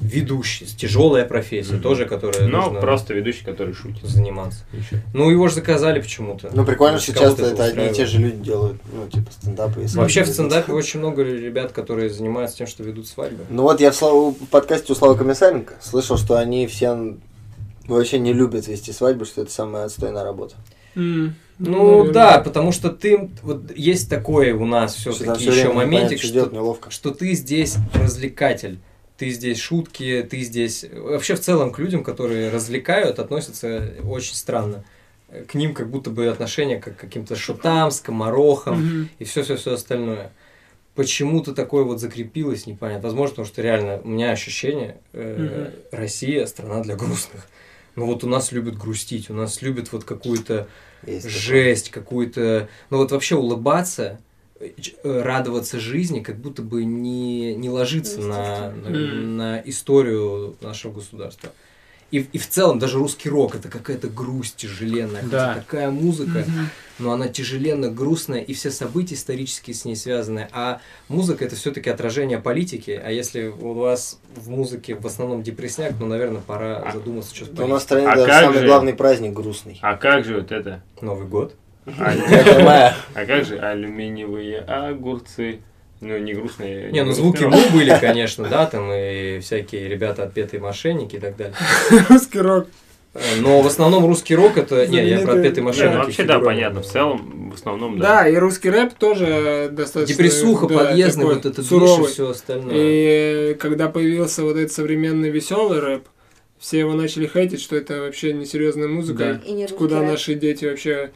ведущий, тяжелая профессия, Мгм. тоже, которая Ну, нужно просто ведущий, который шутит. заниматься. Ничего. Ну, его же заказали почему-то. Ну прикольно, что часто это одни и те же люди делают, ну типа стендапы. и Вообще в стендапе очень много ребят, которые занимаются тем, что ведут свадьбы. Ну вот я в, Славу- в подкасте у Славы Комиссаренко слышал, что они все вообще не любят вести свадьбы, что это самая отстойная работа. М, Ну наверное. да, потому что ты вот есть такое у нас все-таки всё еще моментик, что что, делать неловко. что ты здесь развлекатель. Ты здесь шутки, ты здесь... Вообще в целом к людям, которые развлекают, относятся очень странно. К ним как будто бы отношение как к каким-то шутам, скоморохам Мгм. и все-все-все остальное. Почему-то такое вот закрепилось, непонятно. Возможно, потому что реально у меня ощущение, э, Россия страна для грустных. Ну вот у нас любят грустить, у нас любят вот какую-то Есть жесть, какую-то... Ну вот вообще улыбаться, э, радоваться жизни, как будто бы не, не ложится на, на, Мгм. на историю нашего государства. И, и в целом даже русский рок это какая-то грусть тяжеленная. хотя Да. Такая музыка, Мгм. но она тяжеленно грустная, и все события исторические с ней связаны. А музыка это все-таки отражение политики. А если у вас в музыке в основном депресняк, ну, наверное, пора задуматься, что с Ну, у нас в политикой. стране А даже самый же- главный праздник грустный. А как же вот это? Новый год. А, а как же алюминиевые огурцы? Ну, не грустные. Не, ну звуки му были, конечно, да, там и всякие ребята отпетые мошенники и так далее. Русский рок. Но в основном русский рок это... Не, я про отпетые мошенники. ну вообще, да, понятно. В целом, в основном, да. Да, и русский рэп тоже достаточно... Депрессуха, подъездный, вот это и суровый. все остальное. И когда появился вот этот современный веселый рэп, все его начали хейтить, что это вообще несерьезная музыка. Куда наши дети вообще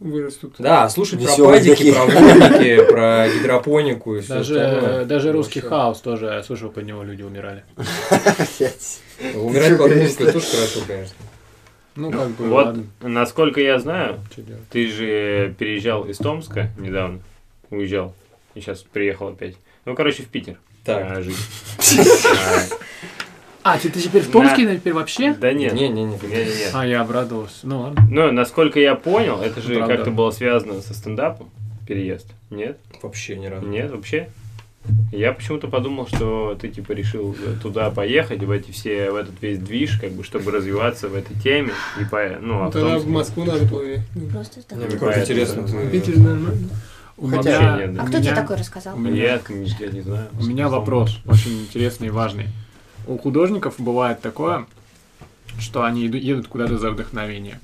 вырастут. Да, слушать про Весёлые падики, такие. про водники, про гидропонику и все Даже, даже русский хаос тоже, я слышал, под него люди умирали. Умирать под музыку тоже хорошо, конечно. Ну, как бы, Вот, ладно, насколько я знаю, ты же переезжал из Томска недавно, уезжал, и сейчас приехал опять. Ну, короче, в Питер. Так. а, жить. А, ты, ты теперь в Томске, Томске теперь вообще? Да нет. Не-не-не. Не-не-не. А, я обрадовался. Ну ладно. Ну, насколько я понял, это же Правда. как-то было связано со стендапом, переезд. Нет? Вообще ни разу. Нет, вообще? Я почему-то подумал, что ты типа решил туда поехать, в эти все, в этот весь движ, как бы, чтобы развиваться в этой теме. И по, ну, а Тогда в Москву надо плыть. Просто так. Не, Как Поэтому- интересно. Питер нормально. У Хотя меня, нет, да. А кто тебе такой рассказал? Нет, я не знаю. У меня вопрос очень интересный и важный. У художников бывает такое, что они едут куда-то за вдохновением.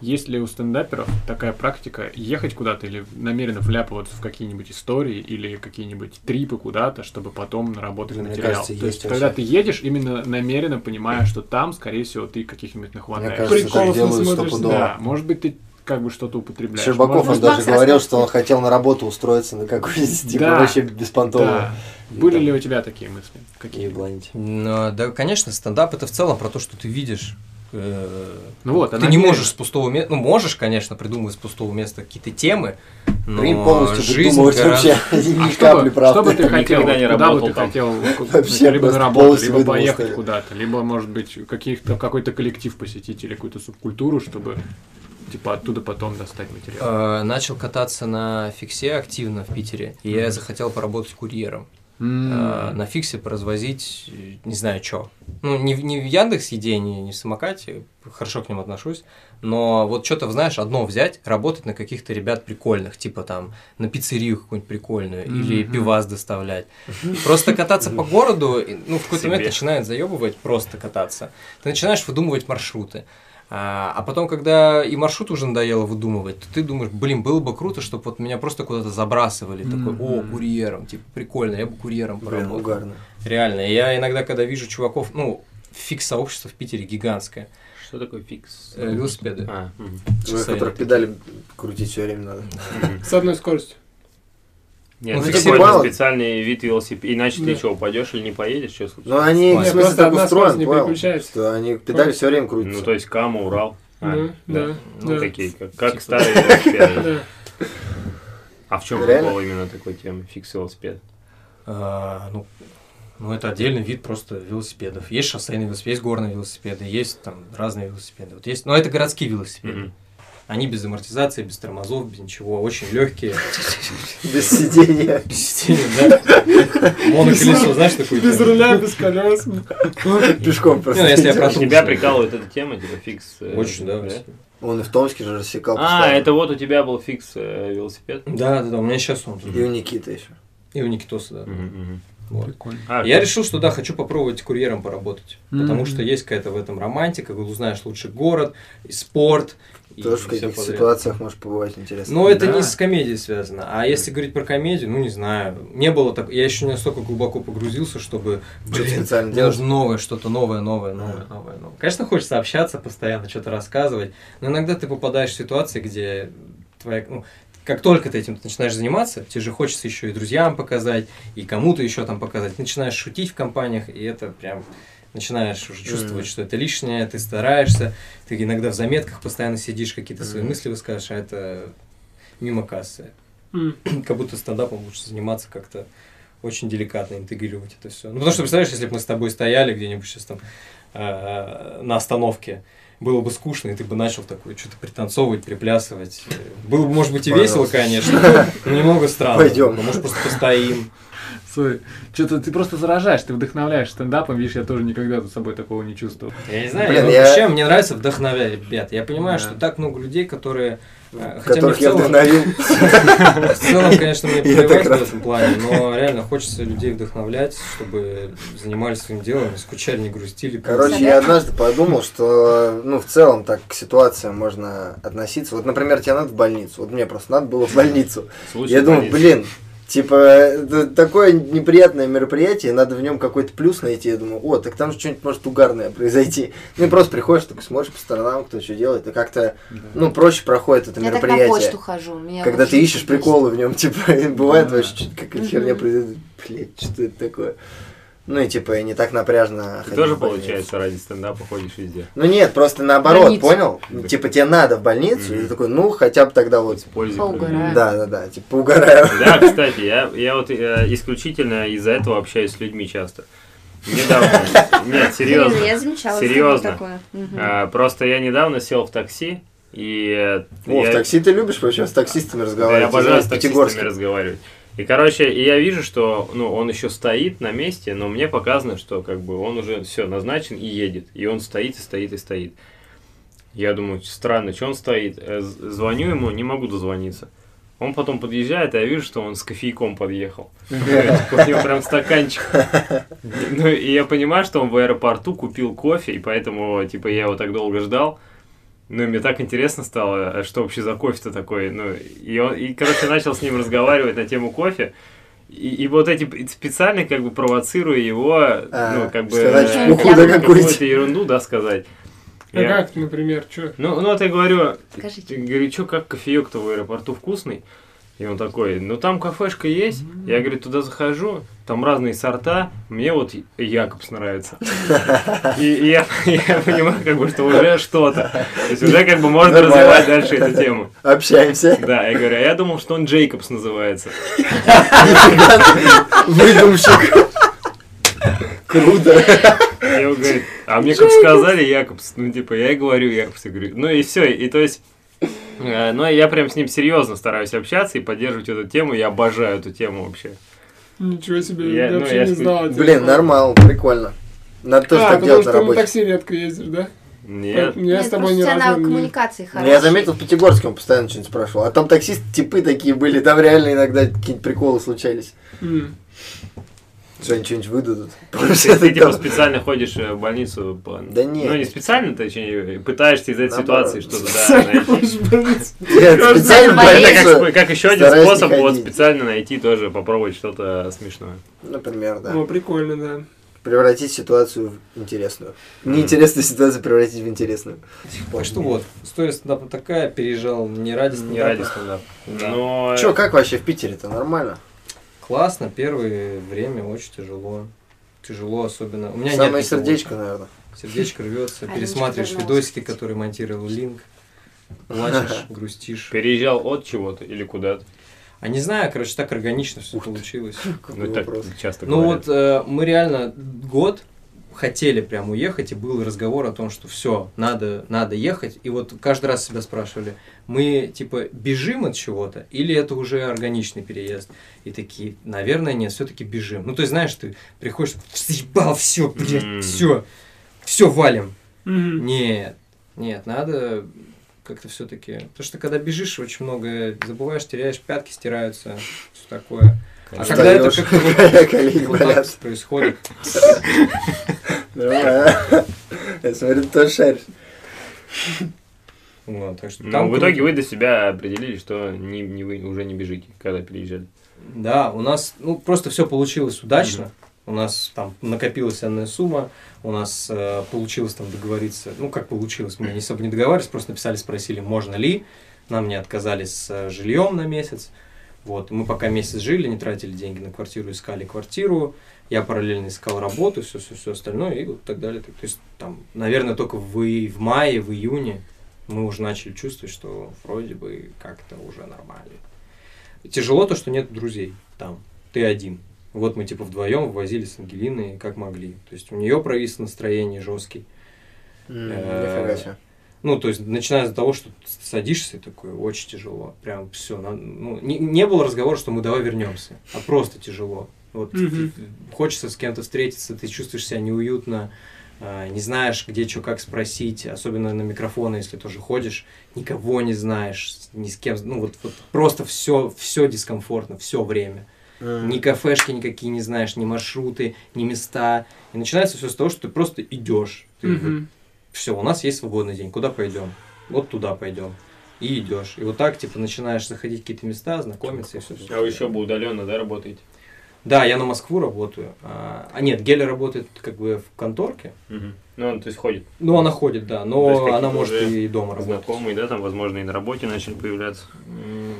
Есть ли у стендаперов такая практика ехать куда-то или намеренно вляпываться в какие-нибудь истории или какие-нибудь трипы куда-то, чтобы потом наработать Мне материал? кажется, То есть есть, когда ты едешь, именно намеренно понимая, что там, скорее всего, ты каких-нибудь Мне нахватаешь. кажется, так Приколов делают насмотришься. стопудово. Да, может быть, ты как бы что-то употребляешь. Щербаков, он даже говорил, что он хотел на работу устроиться на какой-нибудь, типа, Да. вообще беспонтово. да. Были ли у тебя такие мысли? Какие? Ебланить. Ну, да, конечно, стендап это в целом про то, что ты видишь. Э, Ну вот, ты не можешь с пустого места, ну можешь, конечно, придумывать с пустого места какие-то темы, но Рим полностью жизнь гораздо- вообще ни А капли что, бы, правды. что бы ты хотел? Куда бы ты там. хотел? Вообще либо на работу, либо выдумал поехать куда-то, либо, может быть, каких-то, какой-то коллектив посетить или какую-то субкультуру, чтобы типа оттуда потом достать материал. Э, Начал кататься на фиксе активно в Питере, и я захотел поработать курьером. Э. На фиксе поразвозить, э, не знаю, что. Ну, не, в- не в Яндекс еде, не, не в самокате, хорошо к ним отношусь, но вот что-то, знаешь, одно взять, работать на каких-то ребят прикольных, типа там на пиццерию какую-нибудь прикольную, или пивас доставлять. Просто кататься по городу, ну, в какой-то момент начинает заебывать просто кататься. Ты начинаешь выдумывать маршруты. А, а потом, когда и маршрут уже надоело выдумывать, то ты думаешь, блин, было бы круто, чтобы вот меня просто куда-то забрасывали. Такой, о, курьером, типа, прикольно, я бы курьером Блин, поработал. угарно. Реально. Я иногда, когда вижу чуваков, ну, фикс-сообщество в Питере гигантское. Что такое фикс? Э, велосипеды. А. На Часы которых они педали крутить все время надо. С одной скоростью. Нет, Ну, это какой-то специальный вид велосипеда. Иначе ты Да. что, упадешь или не поедешь? Что Ну, они, Нет, в смысле, так одна устроен, скорость не понял? переключается. Что они педали все время крутятся. Ну, то есть Кама, Урал. А, Ну, да, Ну, да. такие, как, как Типа. старые велосипеды. Да. А в чем прикол именно такой темы? Фикс велосипед. А, ну, ну, это отдельный вид просто велосипедов. Есть шоссейные велосипеды, есть горные велосипеды, есть там разные велосипеды. Вот есть, но это городские велосипеды. Они без амортизации, без тормозов, без ничего, очень легкие. Без сидения. Без сидения, да. Моноколесо, знаешь, такое? Без руля, без колес. Пешком Не, просто. ну, если я про Тебя прикалывает эта тема, типа фикс? э, Очень, да. Он и в Томске же рассекал. А, это вот у тебя был фикс э, велосипед? Да, да, да, у меня сейчас он. И у Никиты еще. И у Никитоса, да. Вот. Прикольно. А, Я решил, что да, хочу попробовать курьером поработать. Потому Мгм. что есть какая-то в этом романтика, узнаешь лучше город, и спорт, и Тоже в каких подряд. ситуациях может побывать интересно. Но это Да. не с комедией связано. А если говорить про комедию, ну не знаю. Не было так. Я еще не настолько глубоко погрузился, чтобы блин, делать. нужно новое, что-то новое, новое, новое, новое, новое. Конечно, хочется общаться постоянно, что-то рассказывать, но иногда ты попадаешь в ситуации, где твоя, ну, как только ты этим начинаешь заниматься, тебе же хочется еще и друзьям показать, и кому-то еще там показать. Начинаешь шутить в компаниях, и это прям начинаешь уже чувствовать, Мгм. что это лишнее, ты стараешься, ты иногда в заметках постоянно сидишь, какие-то свои Мгм. мысли высказываешь, а это мимо кассы. М. Как будто стендапом лучше заниматься как-то очень деликатно интегрировать это все. Ну, потому что, представляешь, если бы мы с тобой стояли где-нибудь сейчас там э, на остановке, было бы скучно, и ты бы начал такое что-то пританцовывать, приплясывать. Было бы, может быть, и весело, Пожалуйста. конечно, но немного странно. Пойдем. Может, просто постоим. Сой, что-то ты просто заражаешь, ты вдохновляешь стендапом, видишь, я тоже никогда за собой такого не чувствовал. Я не знаю, Блин, я, вообще мне нравится вдохновлять ребят. Я понимаю, Да. что так много людей, которые... э, Хотя мне Которых в я целом, вдохновил. в целом, конечно, мне плевать в этом плане, но реально хочется людей вдохновлять, чтобы занимались своим делом, не скучали, не грустили. Короче, я однажды подумал, что, ну, в целом так к ситуациям можно относиться. Вот, например, тебе надо в больницу. Вот мне просто надо было в больницу. Я думаю, блин, типа, это такое неприятное мероприятие, надо в нем какой-то плюс найти. Я думаю, о, так там же что-нибудь может угарное произойти. Ну и просто приходишь, такой смотришь по сторонам, кто что делает, и как-то, ну, проще проходит это Я так на мероприятие. почту хожу. меня Когда ты ищешь приколы в нем, типа, и бывает вообще что-то какая-то херня произойдет. Блять, что это такое? Ну и типа, и не так напряжно Ты тоже, получается, ради стендапа ходишь везде. Ну нет, просто наоборот, Больницу. понял? Да. Типа тебе надо в больницу, и Мгм. ты такой, ну хотя бы тогда вот. Поугараю. Да, да, да, типа угораю. Да, кстати, я, я вот э, исключительно из-за этого общаюсь с людьми часто. Недавно. Нет, серьезно. Блин, я замечала за Серьезно. такое. А, просто я недавно сел в такси, и э, О, я, в такси ты любишь вообще с таксистами да, я разговаривать? обожаю с таксистами разговаривать. И, короче, и я вижу, что ну, он еще стоит на месте, но мне показано, что как бы он уже все назначен и едет. И он стоит, и стоит, и стоит. Я думаю, странно, что он стоит. Э, Звоню ему, не могу дозвониться. Он потом подъезжает, а я вижу, что он с кофейком подъехал. У него прям стаканчик. Ну, и я понимаю, что он в аэропорту купил кофе, и поэтому, типа, я его так долго ждал. Ну, и мне так интересно стало, а что вообще за кофе-то такой. Ну, и, он, и, короче, начал с ним разговаривать на тему кофе. И, и вот эти специально как бы провоцируя его, А, ну, как бы... сказать э, чепуху, да, какую-то ерунду, да, сказать. А Я- как, например, что? ну, ну, вот я говорю, Скажите. говорю, что, как кофеек-то в аэропорту вкусный? И он такой, ну там кафешка есть. Я, говорю, туда захожу, там разные сорта, мне вот Якобс нравится. И, и я, я понимаю, как бы, что уже что-то. То есть уже как бы можно Нормально. развивать дальше эту тему. Общаемся. Да, я говорю, а я думал, что он Джейкобс называется. Выдумщик. Круто. И он говорит, а мне как сказали Якобс, ну типа я и говорю Якобс, я говорю, ну и все, и то есть, э, ну я прям с ним серьезно стараюсь общаться и поддерживать эту тему, я обожаю эту тему вообще. Ничего себе, Я- я, ну, вообще я не знал. этого. Блин, нормально, прикольно. Надо тоже А, так делать на что на работе. такси редко ездишь, да? Нет, Я Нет, с тобой тебя разу не- коммуникации Ну, хороший. Я заметил, в Пятигорске он постоянно что-нибудь спрашивал. А там таксисты типы такие были, там реально иногда какие-нибудь приколы случались. М. Что они что-нибудь выдадут. ты, ты, типа специально ходишь э, в больницу, по- Да нет. ну не специально, точнее, пытаешься из этой ситуации что-то да, найти. Как, еще один способ вот специально найти тоже, попробовать что-то смешное. Например, да. О, прикольно, да. Превратить ситуацию в интересную. Неинтересную ситуацию превратить в интересную. Так что вот, история стендапа такая, переезжал не ради стендапа. Не ради стендапа. Да. Но Че, как вообще в Питере-то? Нормально? Классно, первое время очень тяжело. Тяжело особенно. У меня Самое нет никого. сердечко, наверное. Сердечко рвется, пересматриваешь видосики, которые монтировал Линк. Плачешь, грустишь. переезжал от чего-то или куда-то. А не знаю, короче, так органично все получилось. Ну, так часто Ну вот э, мы реально год хотели прям уехать, и был разговор о том, что все, надо, надо ехать. И вот каждый раз себя спрашивали, мы типа бежим от чего-то, или это уже органичный переезд? И такие, наверное, нет, все-таки бежим. Ну, то есть, знаешь, ты приходишь, съебал, все, блядь, все, все валим. Нет, нет, надо как-то все-таки. Потому что когда бежишь, очень много забываешь, теряешь, пятки стираются, все такое. А когда это как-то происходит, Нормально. Я смотрю, ты шаришь. вот, так что Ну, там в итоге вы для себя определили, что не, не вы уже не бежите, когда переезжали. Да, у нас, ну, просто все получилось удачно. У нас там накопилась энная сумма, у нас э, получилось там договориться, ну, как получилось, мы не особо не договаривались, просто написали, спросили, можно ли, нам не отказали с э, жильем на месяц, вот, мы пока месяц жили, не тратили деньги на квартиру, искали квартиру, я параллельно искал работу, все, все, все остальное, и вот так далее. То есть, там, наверное, только в, в мае, в июне мы уже начали чувствовать, что вроде бы как-то уже нормально. Тяжело то, что нет друзей там. Ты один. Вот мы типа вдвоем возили с Ангелиной как могли. То есть у нее провис настроение жесткий. Себе. Ну, то есть, начиная с того, что ты садишься, и такое, очень тяжело. Прям все. Ну, не, не было разговора, что мы давай вернемся, а просто тяжело. Вот Мгм. хочется с кем-то встретиться, ты чувствуешь себя неуютно, а, не знаешь, где что, как спросить, особенно на микрофоны, если тоже ходишь, никого не знаешь, ни с кем, ну вот, вот просто все, все дискомфортно, все время. М. Ни кафешки никакие не знаешь, ни маршруты, ни места. И начинается все с того, что ты просто идешь. Мгм. Все, у нас есть свободный день, куда пойдем? Вот туда пойдем. И идешь. И вот так, типа, начинаешь заходить в какие-то места, знакомиться и все. А вы еще бы удаленно, да, работаете? Да, я на Москву работаю. А, а нет, Геля работает как бы в конторке. Мгм. Ну, он, то есть ходит. Ну, она ходит, да, но она может и дома работать. Знакомые, да, там, возможно, и на работе начали появляться.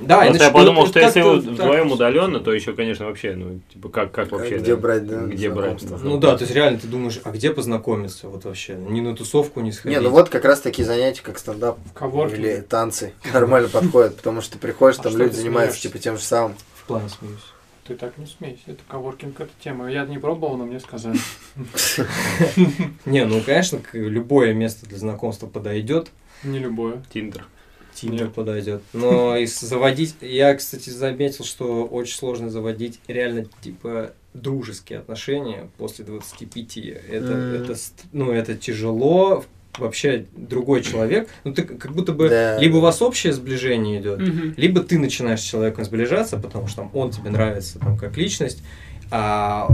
Да, Просто я иначе- подумал, ну, что если так. вдвоем удаленно, то еще, конечно, вообще, ну, типа, как, как вообще? где да? брать, да, Где брать? знакомства? Ну да, то есть реально ты думаешь, а где познакомиться вот вообще? Ни на тусовку не сходить. Не, ну вот как раз такие занятия, как стендап Коворкинг. или танцы, нормально подходят, потому что ты приходишь, А там люди занимаются типа тем же самым. В плане смеюсь. Ты так не смейся, это коворкинг, это тема. Я не пробовал, но мне сказали. Не, ну конечно, любое место для знакомства подойдет. Не любое. Тиндер. Тиндер подойдет. Но и заводить, я, кстати, заметил, что очень сложно заводить реально типа дружеские отношения после 25. Это, это, ну, это тяжело. Вообще другой человек. Ну, ты как будто бы Да. либо у вас общее сближение идет, Мгм. либо ты начинаешь с человеком сближаться, потому что там, он тебе нравится там, как личность, а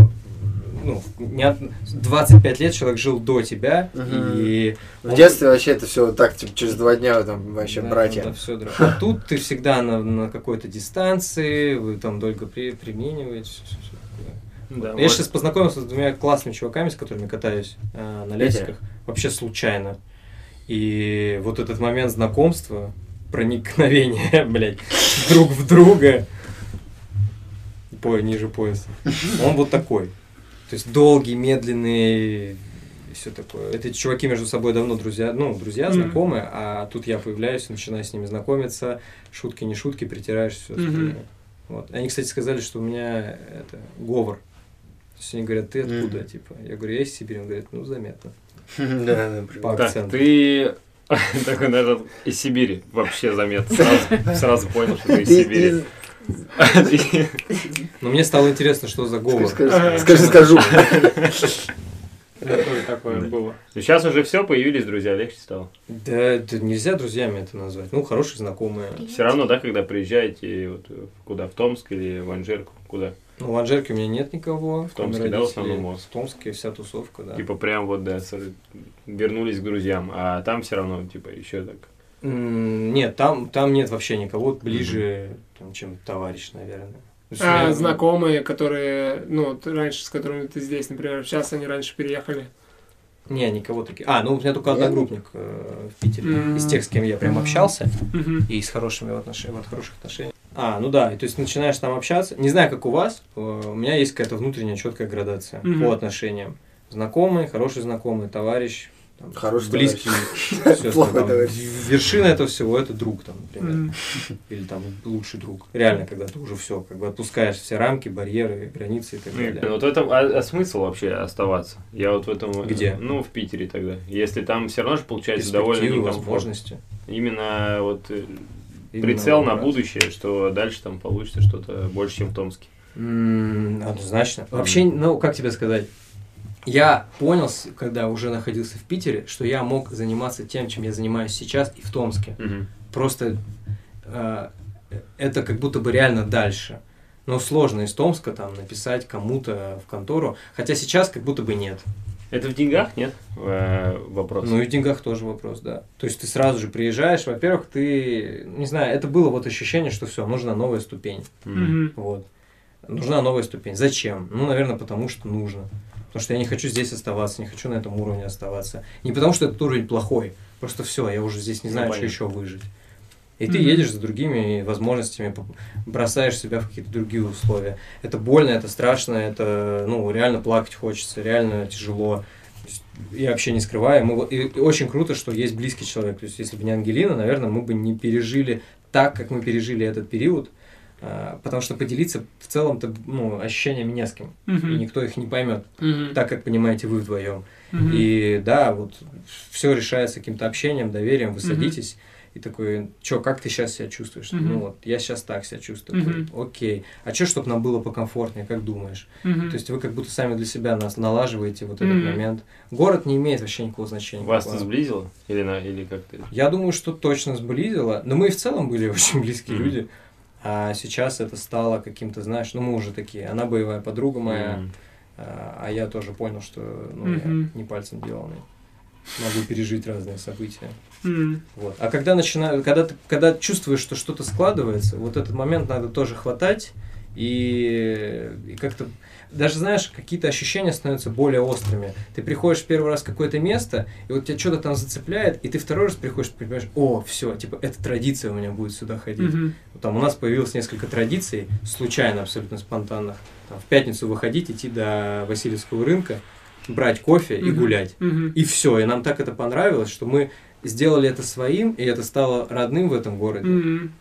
ну, не от- 25 лет человек жил до тебя, Мгм. и В детстве вообще это все так, типа через два дня там вообще да, братья. да, да. А тут ты всегда на, на какой-то дистанции, вы там только при, примениваете. всё, всё такое. Да, Я сейчас познакомился с двумя классными чуваками, с которыми катаюсь э, на лесиках, вообще случайно. И вот этот момент знакомства, проникновения, блядь, друг в друга, по ниже пояса, он вот такой. То есть долгий, медленный, все такое. Эти чуваки между собой давно друзья, ну, друзья, знакомые, а тут я появляюсь, начинаю с ними знакомиться, шутки, не шутки, притираешь все остальное. Вот. Они, кстати, сказали, что у меня это говор. То есть они говорят, ты откуда, Мгм. типа? Я говорю, я из Сибири. Он говорит, ну, заметно. Да. По Так, акценту. ты такой, наверное, из Сибири. Вообще заметно. Сразу, понял, что ты из Сибири. Но мне стало интересно, что за говор. Скажи, скажу. Такое такое Да. было. Сейчас уже все, появились друзья, легче стало. Да, это нельзя друзьями это назвать. Ну, хорошие знакомые. Все равно, да, когда приезжаете вот, куда, в Томск или в Анжерку, куда? Ну, в Анжерке у меня нет никого. В Томске, да, в основном? В Томске вся тусовка, да. Типа прям вот, да, вернулись к друзьям, а там все равно, типа, еще так. Нет, там, там нет вообще никого ближе, там, чем товарищ, наверное. А меня- знакомые, которые, ну, раньше, с которыми ты здесь, например, сейчас они раньше переехали. Не, никого таких. А, ну у меня только одногруппник э, в Питере. М. Из тех, с кем я прям общался. Мгм. И с хорошими отношениями, от хороших отношений. А, ну да, и то есть начинаешь там общаться. Не знаю, как у вас, э, у меня есть какая-то внутренняя четкая градация Мгм. по отношениям. Знакомый, хороший знакомый, товарищ, там, Хороший близкий. всё, Плохой там, товарищ. Вершина этого всего это друг, там, например. Или там лучший друг. Реально, когда ты уже все, как бы отпускаешь все рамки, барьеры, границы и так Ну, далее. вот в этом, а, а смысл вообще оставаться? Я вот в этом... э, Где? Ну, в Питере тогда. Если там все равно же получается довольно некомфортно. возможности. Именно вот э, Именно прицел на будущее, что дальше там получится что-то больше, чем в Томске. М, Однозначно. Вообще, ну, как тебе сказать? Я понял, когда уже находился в Питере, что я мог заниматься тем, чем я занимаюсь сейчас и в Томске. Мгм. Просто э, это как будто бы реально дальше. Но сложно из Томска там написать кому-то в контору, хотя сейчас как будто бы нет. Это в деньгах, нет? Э, Вопрос. Ну и в деньгах тоже вопрос, да. То есть ты сразу же приезжаешь, во-первых, ты, не знаю, это было вот ощущение, что все, нужна новая ступень. Мгм. Вот. Нужна новая ступень. Зачем? Ну, наверное, потому что нужно. Потому что я не хочу здесь оставаться, не хочу на этом уровне оставаться. Не потому что этот уровень плохой. Просто все, я уже здесь не Ну, знаю, что понятно. еще выжить. И ты Мгм. едешь за другими возможностями, бросаешь себя в какие-то другие условия. Это больно, это страшно, это, ну, реально плакать хочется, реально тяжело. Я вообще не скрываю. Мы, и, и очень круто, что есть близкий человек. То есть, если бы не Ангелина, наверное, мы бы не пережили так, как мы пережили этот период. А, Потому что поделиться в целом-то ну, ощущениями не с кем. И Мгм. никто их не поймет, Мгм. так как понимаете вы вдвоем. Мгм. И да, вот все решается каким-то общением, доверием, вы садитесь. И такой, чё, как ты сейчас себя чувствуешь? Мгм. Ну вот, я сейчас так себя чувствую. Мгм. Окей. А что, чтобы нам было покомфортнее, как думаешь? Мгм. То есть вы как будто сами для себя нас налаживаете вот этот Мгм. момент. Город не имеет вообще никакого значения. Вас это сблизило? Или, на, или как ты? Я думаю, что точно сблизило. Но мы и в целом были очень близкие Мгм. люди. А сейчас это стало каким-то, знаешь, ну мы уже такие. Она боевая подруга моя, М. а а я тоже понял, что ну, я Мгм. не пальцем деланный. Могу пережить разные события. Вот. А когда начинаю, когда ты, когда чувствуешь, что что-то складывается, вот этот момент надо тоже хватать и, и как-то даже знаешь, какие-то ощущения становятся более острыми. Ты приходишь в первый раз в какое-то место, и вот тебя что-то там зацепляет, и ты второй раз приходишь, и понимаешь, о, все, типа, эта традиция у меня будет сюда ходить. Мгм. Там у нас появилось несколько традиций, случайно, абсолютно спонтанных. Там, в пятницу выходить, идти до Васильевского рынка, брать кофе и Мгм. гулять. Мгм. И все, и нам так это понравилось, что мы сделали это своим, и это стало родным в этом городе. Мгм.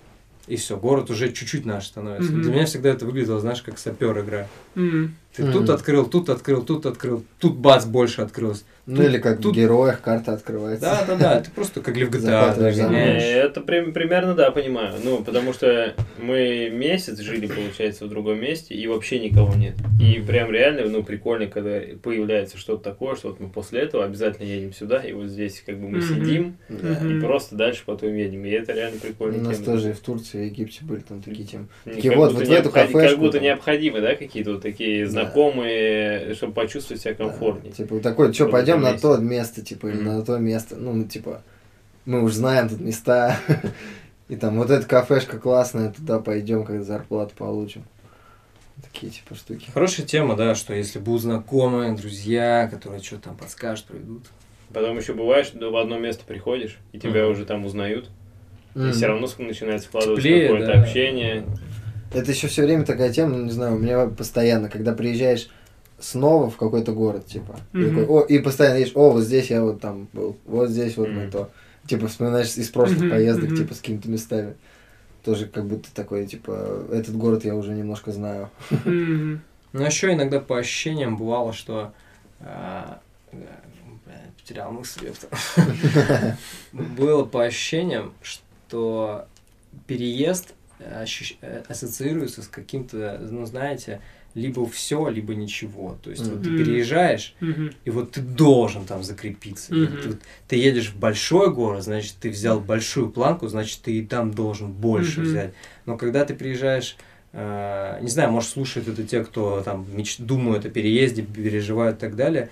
И все, город уже чуть-чуть наш становится. Мгм. Для меня всегда это выглядело, знаешь, как сапер игра. Мгм. Ты Мгм. тут открыл, тут открыл, тут открыл, тут бац, больше открылось. Ну Тут- или как тут- в героях карта открывается. Да, да, да, ты просто как в GTA Захватываешь да, замок. гоняешь. Не, Это при- примерно, да, понимаю. Ну, потому что мы месяц жили, получается, в другом месте, и вообще никого нет. И прям реально, ну, прикольно, когда появляется что-то такое, что вот мы после этого обязательно едем сюда, и вот здесь как бы мы сидим, и просто дальше потом едем. И это реально У прикольно. нас тоже и в Турции, и в Египте были там такие темы. такие, вот, вот в эту Как кафешку будто там. необходимы, да, какие-то вот такие Да. знакомые, чтобы почувствовать себя комфортнее. Да, Типа вот такой, что, пойдем этом на то место, типа, или на то место. Ну, ну, типа, мы уже знаем тут места. И там вот эта кафешка классная, туда пойдем, когда зарплату получим. Такие типа штуки. Хорошая тема, да, что если будут знакомые, друзья, которые что-то там подскажут, проведут. Потом еще бывает, что в одно место приходишь, и тебя Мгм. уже там узнают, и Мгм. все равно начинает складываться Теплее, какое-то да. общение. Это еще все время такая тема, ну, не знаю, у меня постоянно, когда приезжаешь снова в какой-то город, типа, и, Мгм. такой, о, и постоянно едешь, о, вот здесь я вот там был, вот здесь вот мы Мгм. то. Типа, вспоминаешь из прошлых Мгм, поездок, мгм. типа, с какими-то местами. Тоже как будто такой, типа, этот город я уже немножко знаю. Мгм. Но еще иногда по ощущениям бывало, что э, потерял мысль. это. Было по ощущениям, что переезд ощущ- э, ассоциируется с каким-то, ну знаете, либо все, либо ничего. То есть вот ты переезжаешь, Мгм. и вот ты должен там закрепиться. Мгм. Ты, вот ты едешь в большой город, значит, ты взял большую планку, значит, ты и там должен больше Мгм. взять. Но когда ты приезжаешь, э, не знаю, может, слушают это те, кто там меч- думают о переезде, переживают и так далее.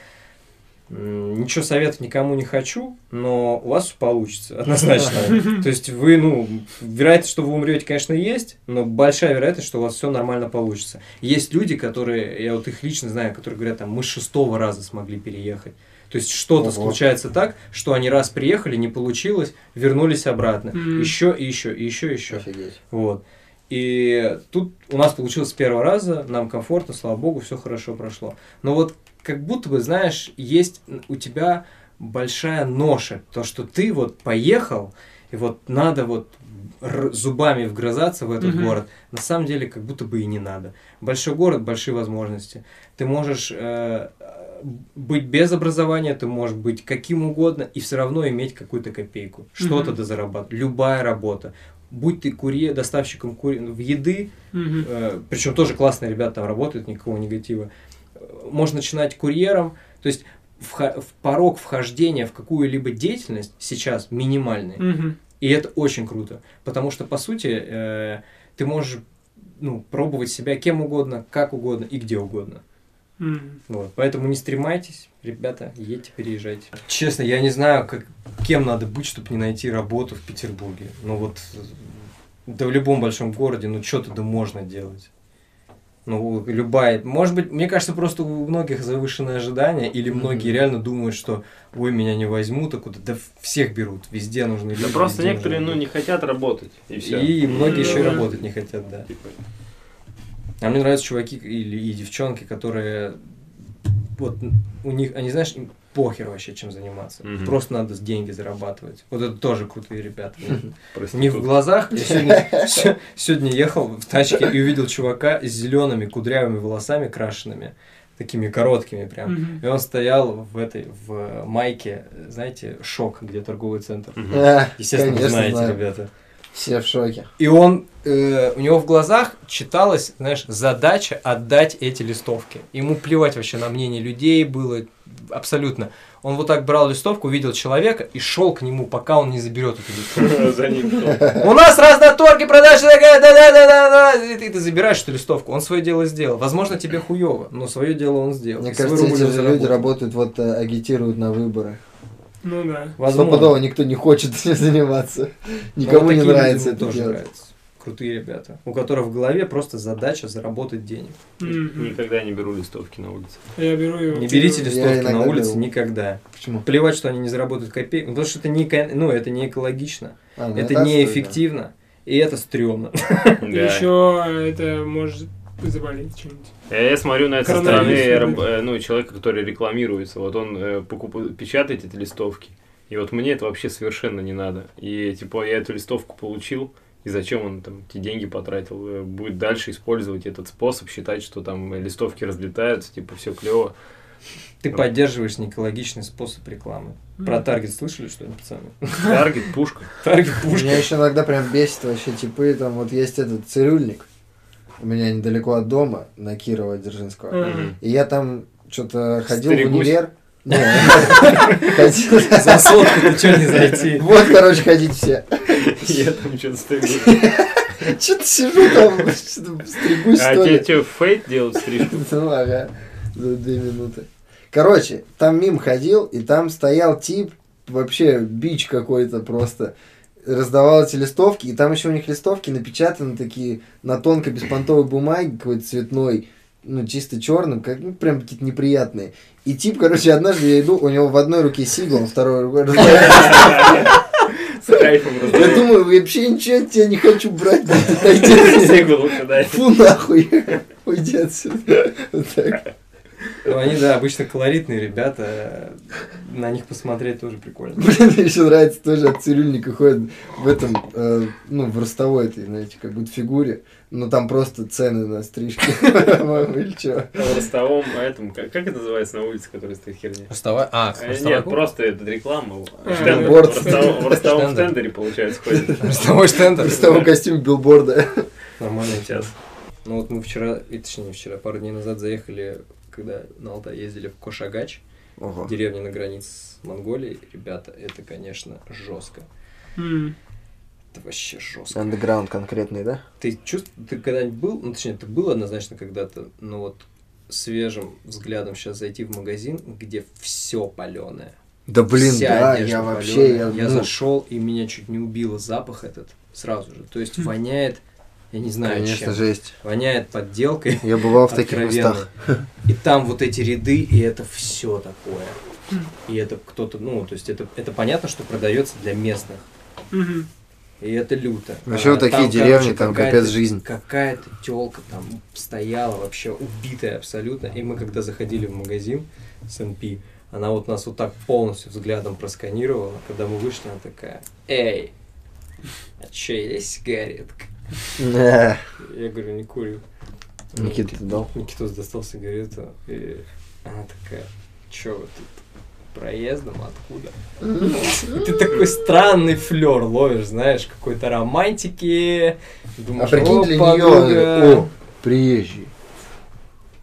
Ничего советовать никому не хочу, но у вас получится, однозначно. То есть вы, ну, вероятность, что вы умрете, конечно, есть, но большая вероятность, что у вас все нормально получится. Есть люди, которые, я вот их лично знаю, которые говорят, там, мы с шестого раза смогли переехать. То есть что-то случается так, что они раз приехали, не получилось, вернулись обратно. Еще и еще, и еще, и еще. Офигеть. Вот. И тут у нас получилось с первого раза, нам комфортно, слава богу, все хорошо прошло. Но вот как будто бы, знаешь, есть у тебя большая ноша, то, что ты вот поехал, и вот надо вот зубами вгрызаться в этот Мгм. город. На самом деле, как будто бы и не надо. Большой город, большие возможности. Ты можешь э, быть без образования, ты можешь быть каким угодно, и все равно иметь какую-то копейку. Что-то Мгм. да зарабатывать. Любая работа. Будь ты курьер, доставщиком кури... в еды, Мгм. э, причем тоже классные ребята там работают, никакого негатива. Можно начинать курьером, то есть вха- в порог вхождения в какую-либо деятельность сейчас минимальный. Мгм. И это очень круто, потому что, по сути, э, ты можешь ну, пробовать себя кем угодно, как угодно и где угодно. Мгм. Вот. Поэтому не стремайтесь, ребята, едьте, переезжайте. Честно, я не знаю, как, кем надо быть, чтобы не найти работу в Петербурге. Ну вот, да в любом большом городе, ну что-то да можно делать. Ну, любая. Может быть, мне кажется, просто у многих завышенные ожидания, или многие реально думают, что ой, меня не возьмут, а куда. Да всех берут, везде нужны люди. Да просто некоторые, ну, не хотят работать, и все. И многие еще и работать не хотят, да. Типа, А мне нравятся чуваки или и девчонки, которые вот у них, они знаешь, им похер вообще чем заниматься. Мгм. Просто надо с деньги зарабатывать. Вот это тоже крутые ребята. Не в глазах. Я сегодня, се- сегодня ехал в тачке и увидел чувака с зелеными кудрявыми волосами крашенными. такими короткими прям. Мгм. И он стоял в этой, в майке, знаете, шок, где торговый центр. А, Естественно, конечно, знаете, знаю. ребята. Все в шоке. И он, э, у него в глазах читалась, знаешь, задача отдать эти листовки. Ему плевать вообще на мнение людей было абсолютно. Он вот так брал листовку, увидел человека и шел к нему, пока он не заберет эту листовку. За ним шел. У нас раз на торге продажа такая, да да да да да И ты, ты забираешь эту листовку. Он свое дело сделал. Возможно, тебе хуево, но свое дело он сделал. Мне кажется, эти люди работают, вот э, агитируют на выборы. Ну да. Возможно. Стопудово никто не хочет этим заниматься. Но Никому вот не нравится мне это тоже делать. нравятся. Крутые ребята, у которых в голове просто задача заработать денег. Мгм. Никогда не беру листовки на улице. Я беру его. Не берите Я листовки на улице беру. никогда. Почему? Плевать, что они не заработают копейку, потому что это не, ну, это не экологично, А, ну это отстой, неэффективно, и это стрёмно. Да. Еще это может заболеть чем-нибудь. Я я смотрю на это со стороны э, ну, человека, который рекламируется. Вот он э, покуп- печатает эти листовки. И вот мне это вообще совершенно не надо. И типа я эту листовку получил, и зачем он там эти деньги потратил? Э, Будет дальше использовать этот способ, считать, что там э, листовки разлетаются, типа все клево. Ты поддерживаешь неэкологичный способ рекламы. Про таргет слышали что-нибудь, пацаны? Таргет, пушка. Таргет пушка. Меня еще иногда прям бесит вообще типы, там вот есть этот цирюльник, у меня недалеко от дома, на Кирова Дзержинского. Ага. И я там что-то ходил в Стригусь. универ. Не, ходил- За сотку ты что не зайти? Вот, короче, ходить все. Я там что-то стою. Что-то сижу там, что-то стригусь, А тебе что, фейт делать стрижку? Ну, ага, за две минуты. Короче, там мим ходил, и там стоял тип, вообще бич какой-то просто, раздавал эти листовки, и там еще у них листовки напечатаны такие на тонкой беспонтовой бумаге, какой-то цветной, ну, чисто черным, как, ну, прям какие-то неприятные. И тип, короче, однажды я иду, у него в одной руке сигл, а второй рукой раздавал. С кайфом Я думаю, вообще ничего от тебя не хочу брать, ты. Сигл. Фу нахуй, уйди отсюда. Вот так. Ну, они, да, обычно колоритные ребята. На них посмотреть тоже прикольно. Блин, мне еще нравится тоже от цирюльника ходят в этом, э, ну, в ростовой этой, знаете, как будто фигуре, но там просто цены на стрижки, или. А В ростовом, а этом, как, как это называется на улице, которая стоит херня? Вставай. А, Э. Нет, просто это реклама. В ростовом- стендере, получается, ходит. Ростовой штендер. В ростовом костюме билборда. Нормально Сейчас. Ну вот мы вчера, и точнее вчера, пару дней назад заехали, когда на Алтай ездили в Кошагач, Ого. деревня на границе с Монголией. Ребята, это, конечно, жестко. М. Это вообще жестко. Андеграунд конкретный, да? Ты чувствуешь, ты когда-нибудь был, ну точнее, ты был однозначно когда-то, но вот свежим взглядом сейчас зайти в магазин, где все паленое. Да блин, Вся да, я вообще, палёная. я, я ну, зашел и меня чуть не убило запах этот сразу же. То есть воняет, я не знаю, конечно, чем. жесть. Воняет подделкой. Я бывал в таких местах. И там вот эти ряды, и это все такое. И это кто-то, ну, то есть это, это понятно, что продается для местных. И это люто. Вообще А вот такие там, деревни, короче, там какая-то- капец жизнь. Какая-то телка там стояла вообще убитая абсолютно. И мы когда заходили в магазин с NP, она вот нас вот так полностью взглядом просканировала. Когда мы вышли, она такая, эй, а че, есть сигаретка? Я говорю, не курю. Никита, дал? Никитос достал сигарету, и она такая, чё вы тут проездом, откуда? Ты такой странный флер ловишь, знаешь, какой-то романтики. А Думаешь, прикинь, для нее, о, приезжие.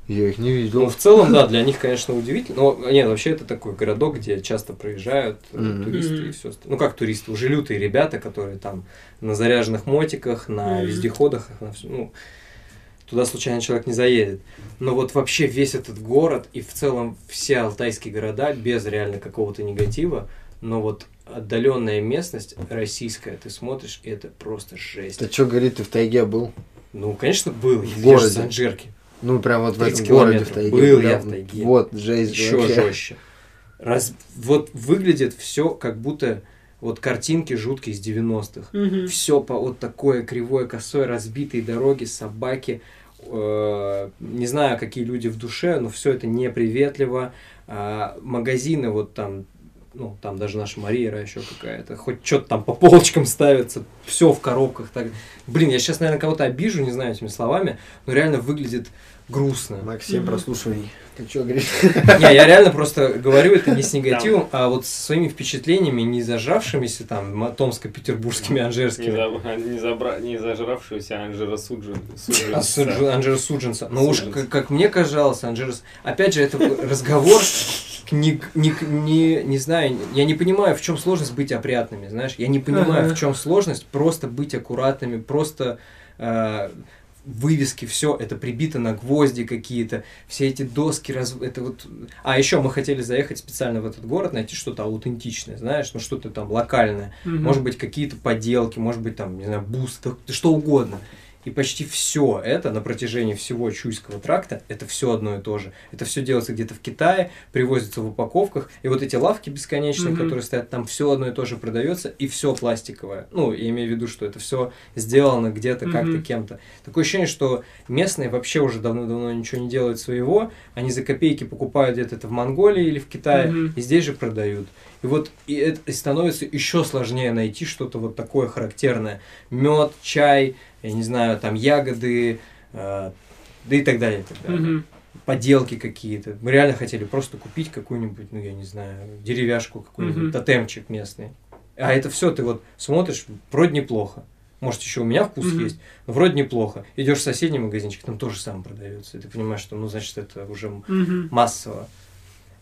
Я их не Ну, видел. в целом, да, для них, конечно, удивительно. Но, нет, вообще это такой городок, где часто проезжают Мгм. туристы и все. Ну, как туристы, уже лютые ребята, которые там на заряженных мотиках, на Мгм. вездеходах, на всё- ну, туда случайно человек не заедет. Но вот вообще весь этот город и в целом все алтайские города без реально какого-то негатива, но вот отдаленная местность российская, ты смотришь, и это просто жесть. Ты что, говорит, ты в тайге был? Ну, конечно, был. Я В же городе. в Санжирке. Ну, прям вот в 30 этом городе в километров. тайге. Был прям я в тайге. Вот, жесть Еще вообще. жестче. Раз, вот выглядит все как будто вот картинки жуткие из 90-х. Мгм. Все по вот такое кривое, косое, разбитые дороги, собаки. э, не знаю, какие люди в душе, но все это неприветливо. А, магазины вот там ну, там даже наша Мария еще какая-то, хоть что-то там по полочкам ставится, все в коробках. Так. Блин, я сейчас, наверное, кого-то обижу, не знаю, этими словами, но реально выглядит грустно. Максим, Мгм. прослушивай. Ты что говоришь? Не, я реально просто говорю это не с негативом, а вот со своими впечатлениями, не зажавшимися там томско-петербургскими, анжерскими. не, забра- не зажравшегося Анжера Суджин. А Суджи- Анджера Суджинса. Но уж как, мне казалось, Анджерс... Опять же, это разговор не, не, не, не знаю, я не понимаю, в чем сложность быть опрятными, знаешь, я не понимаю, Ага. в чем сложность просто быть аккуратными, просто э, вывески, все это прибито на гвозди какие-то, все эти доски, раз... это вот... А еще мы хотели заехать специально в этот город, найти что-то аутентичное, знаешь, ну что-то там локальное, Мгм. может быть, какие-то поделки, может быть, там, не знаю, буст, что угодно. И почти все это на протяжении всего Чуйского тракта, это все одно и то же. Это все делается где-то в Китае, привозится в упаковках, и вот эти лавки бесконечные, Мгм. которые стоят, там все одно и то же продается, и все пластиковое. Ну, я имею в виду, что это все сделано где-то как-то Мгм. кем-то. Такое ощущение, что местные вообще уже давно-давно ничего не делают своего, они за копейки покупают где-то это в Монголии или в Китае, Мгм. и здесь же продают. И вот и это и становится еще сложнее найти что-то вот такое характерное. Мед, чай, я не знаю, там ягоды, э, да и так далее, и так далее. Мгм. Поделки какие-то. Мы реально хотели просто купить какую-нибудь, ну я не знаю, деревяшку какую-нибудь, Мгм. тотемчик местный. А это все ты вот смотришь, вроде неплохо. Может, еще у меня вкус Мгм. есть, но вроде неплохо. Идешь в соседний магазинчик, там тоже самое продается. И ты понимаешь, что, ну, значит, это уже Мгм. массово.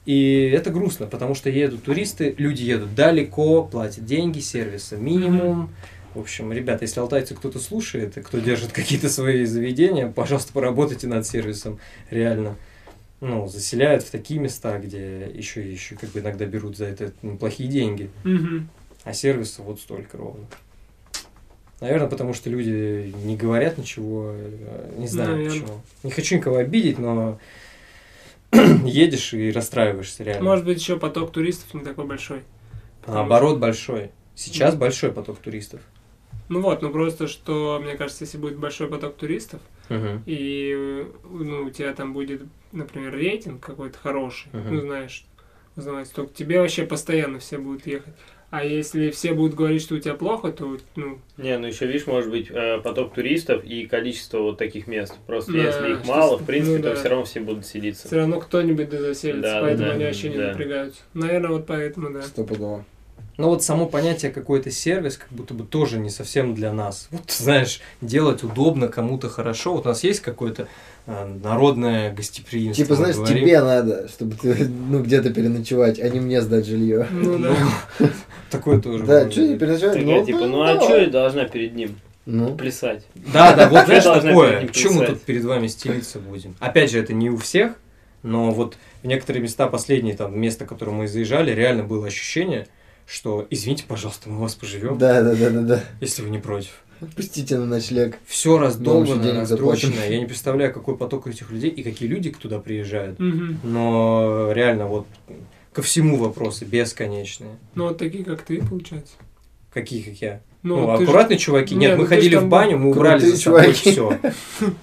И это грустно, потому что едут туристы, люди едут далеко, платят деньги, сервиса минимум. В общем, ребята, если алтайцы кто-то слушает, кто держит какие-то свои заведения, пожалуйста, поработайте над сервисом, реально. Ну, заселяют в такие места, где еще и еще как бы иногда берут за это неплохие деньги, Мгм. а сервиса вот столько ровно. Наверное, потому что люди не говорят ничего, э, не знаю Наверно. почему. Не хочу никого обидеть, но едешь и расстраиваешься реально. Может быть, еще поток туристов не такой большой. Наоборот, большой. Сейчас большой поток туристов. Ну вот, ну просто что, мне кажется, если будет большой поток туристов, и э, ну, у тебя там будет, например, рейтинг какой-то хороший, Мгм. ну знаешь, узнавать, то к тебе вообще постоянно все будут ехать. А если все будут говорить, что у тебя плохо, то, ну, Не, ну еще, видишь, может быть э, поток туристов и количество вот таких мест. Просто Да, если их мало, в принципе, ну то да. все равно все будут селиться. все равно кто-нибудь да заселится, Да, поэтому да, они вообще не да. напрягаются. Наверное, вот поэтому, да. Стопудово. Но вот само понятие какой-то сервис как будто бы тоже не совсем для нас. Вот, знаешь, делать удобно, кому-то хорошо. Вот у нас есть какое-то э, народное гостеприимство. Типа, знаешь, говорим. тебе надо, чтобы ты, ну, где-то переночевать, а не мне сдать жилье. Ну да. Такое тоже. Да, что не переночевать? Такая, типа, ну а что я должна перед ним Ну, плясать? Да, да, вот знаешь такое. Почему мы тут перед вами стелиться будем? Опять же, это не у всех, но вот в некоторые места, последние там место, в которое мы заезжали, реально было ощущение, что извините, пожалуйста, мы у вас поживем, да, да, да, да, да. если вы не против. Отпустите на ночлег. Все раздолбано, раздрочено. Я не представляю, какой поток этих людей и какие люди туда приезжают. Мгм. Но реально вот ко всему вопросы бесконечные. Ну вот такие, как ты, получается. Какие, как я? Ну, Ну, ты же- аккуратные чуваки. Не, Нет, ну мы ходили в баню, мы убрали за собой все.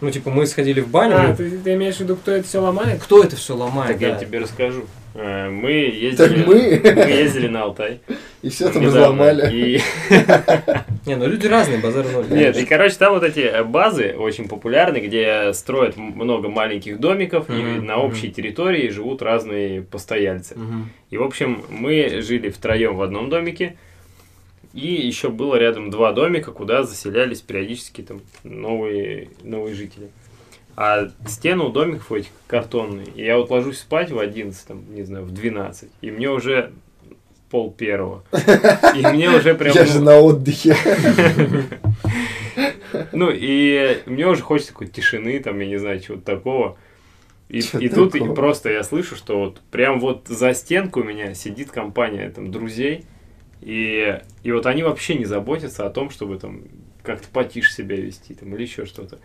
Ну, типа, мы сходили в баню, А, мы- ты, ты имеешь в виду, кто это все ломает? кто это все ломает? Так я тебе расскажу. Э, Мы Так ездили, мы, мы ездили на Алтай. и все там недавно, взломали. И Не, ну люди разные, базар ноль. Нет, и, короче, там вот эти э, базы очень популярны, где строят много маленьких домиков, и Мгм, на общей территории живут разные постояльцы. Мгм. И, в общем, мы жили втроем в одном домике, и еще было рядом два домика, куда заселялись периодически там новые, новые жители. А стены у домиков этих картонные. И я вот ложусь спать в 11, там, не знаю, в 12, и мне уже пол первого. И мне уже прям... Я же на отдыхе. Ну, и мне уже хочется какой-то тишины, там, я не знаю, чего-то такого. И, Чё и тут и просто я слышу, что вот прям вот за стенку у меня сидит компания там друзей, и, и вот они вообще не заботятся о том, чтобы там как-то потише себя вести там или еще что-то.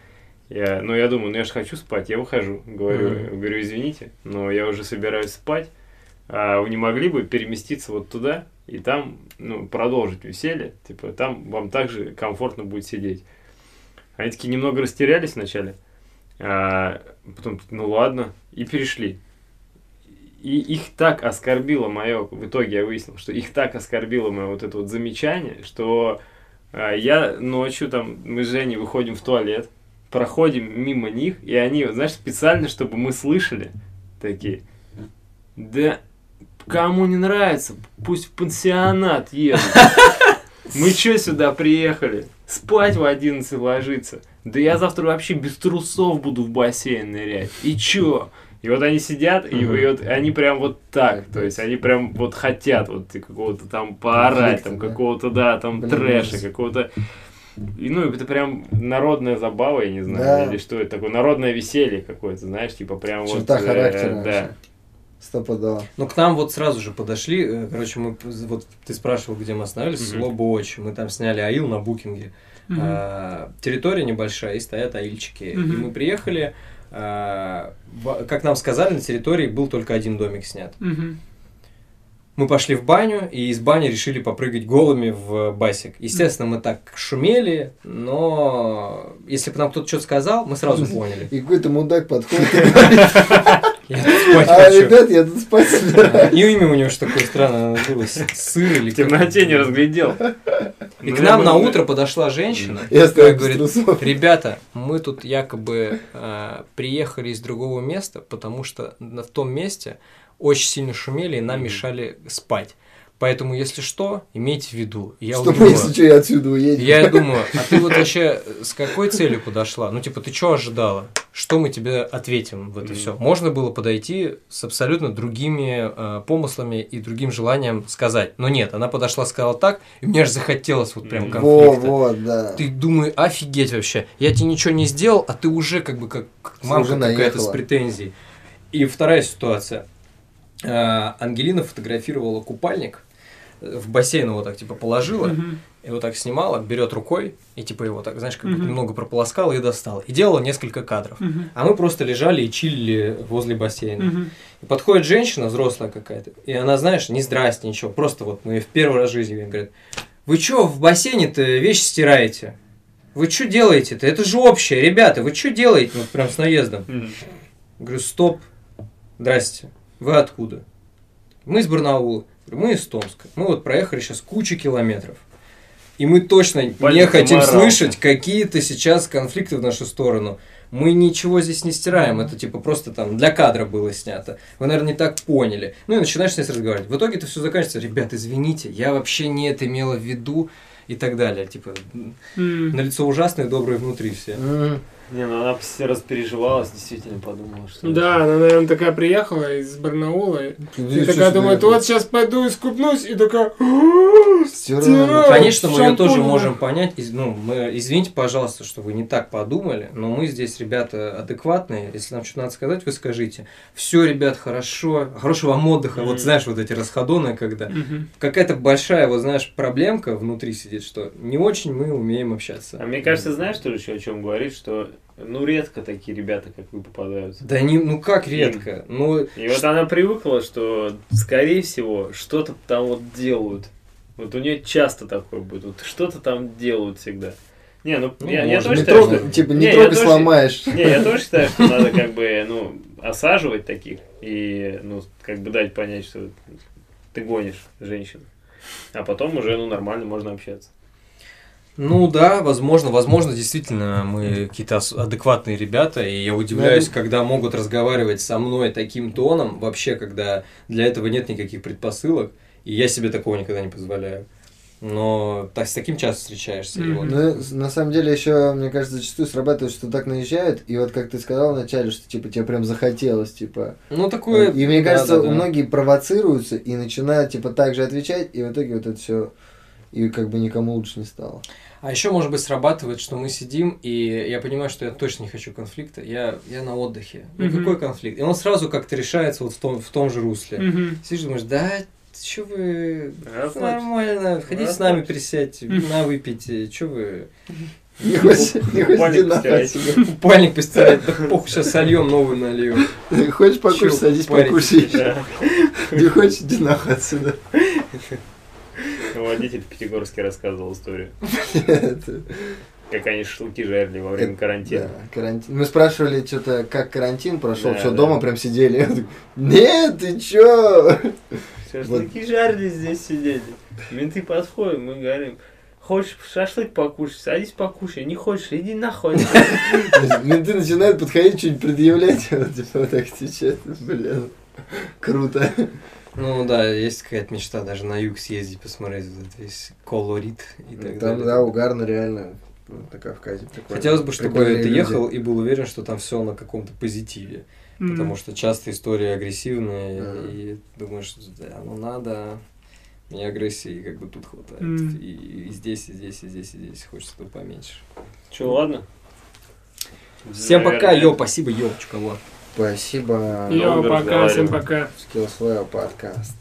Я, ну, я думаю, ну я же хочу спать, я выхожу. Говорю, Мгм. говорю, извините, но я уже собираюсь спать. А вы не могли бы переместиться вот туда и там, ну, продолжить веселье? Типа, там вам также комфортно будет сидеть. Они такие немного растерялись вначале, а потом, ну ладно, и перешли. и их так оскорбило мое, в итоге я выяснил, что их так оскорбило мое вот это вот замечание, что а, я ночью там, мы с Женей выходим в туалет, проходим мимо них, и они, знаешь, специально, чтобы мы слышали, такие, да кому не нравится, пусть в пансионат едут. Мы что сюда приехали? Спать в 11 ложиться. Да я завтра вообще без трусов буду в бассейн нырять. И чё? И вот они сидят, и, и вот они прям вот так, то есть они прям вот хотят вот какого-то там поорать, там какого-то, да, там Блин, трэша, какого-то... И, ну, это прям народная забава, я не знаю, Да. или что это такое, народное веселье какое-то, знаешь, типа прям вот... Черта э, характера Да. вообще. Стопудово. Ну, к нам вот сразу же подошли, э, короче, мы, вот ты спрашивал, где мы остановились, село Боч, мы там сняли аил на букинге. Мгм. А, территория небольшая, и стоят аильчики. И Мгм. мы приехали, а, как нам сказали, на территории был только один домик снят. Мгм. Мы пошли в баню, и из бани решили попрыгать голыми в басик. Естественно, мы так шумели, но если бы нам кто-то что-то сказал, мы сразу поняли. И какой-то мудак подходит и Я тут спать а, хочу. ребят, я тут спать собираюсь. И имя у него что такое странное было, сыр или В темноте не разглядел. И Ну, к нам я на утро подошла женщина, которая без говорит, ребята, мы тут якобы э, приехали из другого места, потому что на- в том месте очень сильно шумели и нам мешали спать. Поэтому, если что, имейте в виду. Я Чтобы, думаю, если что, я отсюда уедем. я думаю, а ты вот вообще с какой целью подошла? Ну, типа, ты что ожидала? Что мы тебе ответим в это все? Можно было подойти с абсолютно другими э, помыслами и другим желанием сказать. Но нет, она подошла, сказала так, и мне аж захотелось вот прям Мгм. Во, конфликта. вот, да. Ты думай, офигеть вообще. Я тебе ничего не сделал, а ты уже как бы как мамка какая-то с претензией. И вторая ситуация. А, Ангелина фотографировала купальник э, в бассейн его так типа положила и вот так снимала, берет рукой и типа его так, знаешь, как Мгм. немного прополоскала и достала. И делала несколько кадров. Мгм. А мы просто лежали и чилили возле бассейна. Мгм. И подходит женщина, взрослая какая-то, и она, знаешь, не здрасте, ничего, просто вот мы в первый раз в жизни видим, говорит, вы что в бассейне-то вещи стираете? Вы что делаете-то? Это же общее, ребята, вы что делаете? Вот прям с наездом. Мгм. Говорю, стоп, здрасте, вы откуда? Мы из Барнаула, мы из Томска. Мы вот проехали сейчас кучу километров. И мы точно не Пальник хотим заморался. слышать какие-то сейчас конфликты в нашу сторону. Мы ничего здесь не стираем, это типа просто там для кадра было снято. Вы, наверное, не так поняли. Ну и начинаешь с ней разговаривать. В итоге это все заканчивается. Ребят, извините, я вообще не это имела в виду и так далее. Типа, М. на лицо ужасное, доброе внутри все. М. Не, ну она все распереживалась, действительно подумала, что... Да, она, наверное, такая приехала из Барнаула. И Ты такая думает, вот сейчас пойду искупнусь, и такая... Стираю. стираю. Конечно, мы ее тоже можем понять. Ну, мы, извините, пожалуйста, что вы не так подумали, но мы здесь, ребята, адекватные. Если нам что-то надо сказать, вы скажите. Все, ребят, хорошо. Хорошего вам отдыха. Мгм. Вот знаешь, вот эти расходоны, когда Мгм. какая-то большая, вот знаешь, проблемка внутри сидит, что не очень мы умеем общаться. А мне кажется, знаешь, тоже еще о чем говорит, что ну редко такие ребята, как вы, попадаются. Да не, ну как редко. Ну, И вот она привыкла, что, скорее всего, что-то там вот делают. Вот у нее часто такое будет. Вот что-то там делают всегда. Не, ну, Ну, я, я тоже Не считаю, трогай, что... типа, Не, не трогай, тоже- сломаешь. Не, я тоже считаю, что надо как бы, ну, осаживать таких и, ну, как бы дать понять, что ты гонишь женщину. А потом уже, ну, нормально можно общаться. Ну да, возможно, возможно, действительно, мы какие-то адекватные ребята, и я удивляюсь, Ну, когда могут разговаривать со мной таким тоном, вообще, когда для этого нет никаких предпосылок, и я себе такого никогда не позволяю. Но так, с таким часто встречаешься. и вот. Ну, на самом деле, еще, мне кажется, зачастую срабатывает, что так наезжают, и вот как ты сказал вначале, что типа тебе прям захотелось, типа. Ну, такое... И мне да, кажется, да, да. многие провоцируются и начинают типа так же отвечать, и в итоге вот это все и как бы никому лучше не стало. А еще, может быть, срабатывает, что мы сидим, и я понимаю, что я точно не хочу конфликта, я, я на отдыхе. Ну, Мгм. какой конфликт? И он сразу как-то решается вот в том, в том же русле. Мгм. Сидишь, думаешь, да, что вы... Расслабься. Нормально, хотите с нами присядьте, вина выпейте, что вы... Не хочешь, не хочешь Купальник постирать, да похуй, сейчас сольем новый нальем. Ты Хочешь покушать, садись покушай. Не хочешь, иди нахуй отсюда. Водитель в Пятигорске рассказывал историю. Как они шашлыки жарили во время карантина. Да, карантин. Мы спрашивали, что-то, как карантин прошел, Да, что да. дома прям сидели. Нет, ты чё? Шашлыки жарили, здесь сидели. Менты подходят, мы говорим, хочешь шашлык покушать, садись покушай, не хочешь, иди нахуй. Менты начинают подходить, что-нибудь предъявлять. Вот, Типа вот так отвечать. Блин, круто. Ну да, есть какая-то мечта даже на юг съездить, посмотреть вот этот весь колорит и так Там, далее. да, угарно реально. ну, На Кавказе прикольно. Хотелось бы, чтобы Прикольные ты люди. ехал и был уверен, что там все на каком-то позитиве. М. Потому что часто истории агрессивные, Мгм. и думаешь, да, ну надо, мне агрессии как бы тут хватает. Мгм. И, и здесь, и здесь, и здесь, и здесь хочется тут поменьше. Че, ладно? Всем пока, Наверное. йо, спасибо, йо, чукало. Спасибо. Йо, пока, всем пока. Skills подкаст.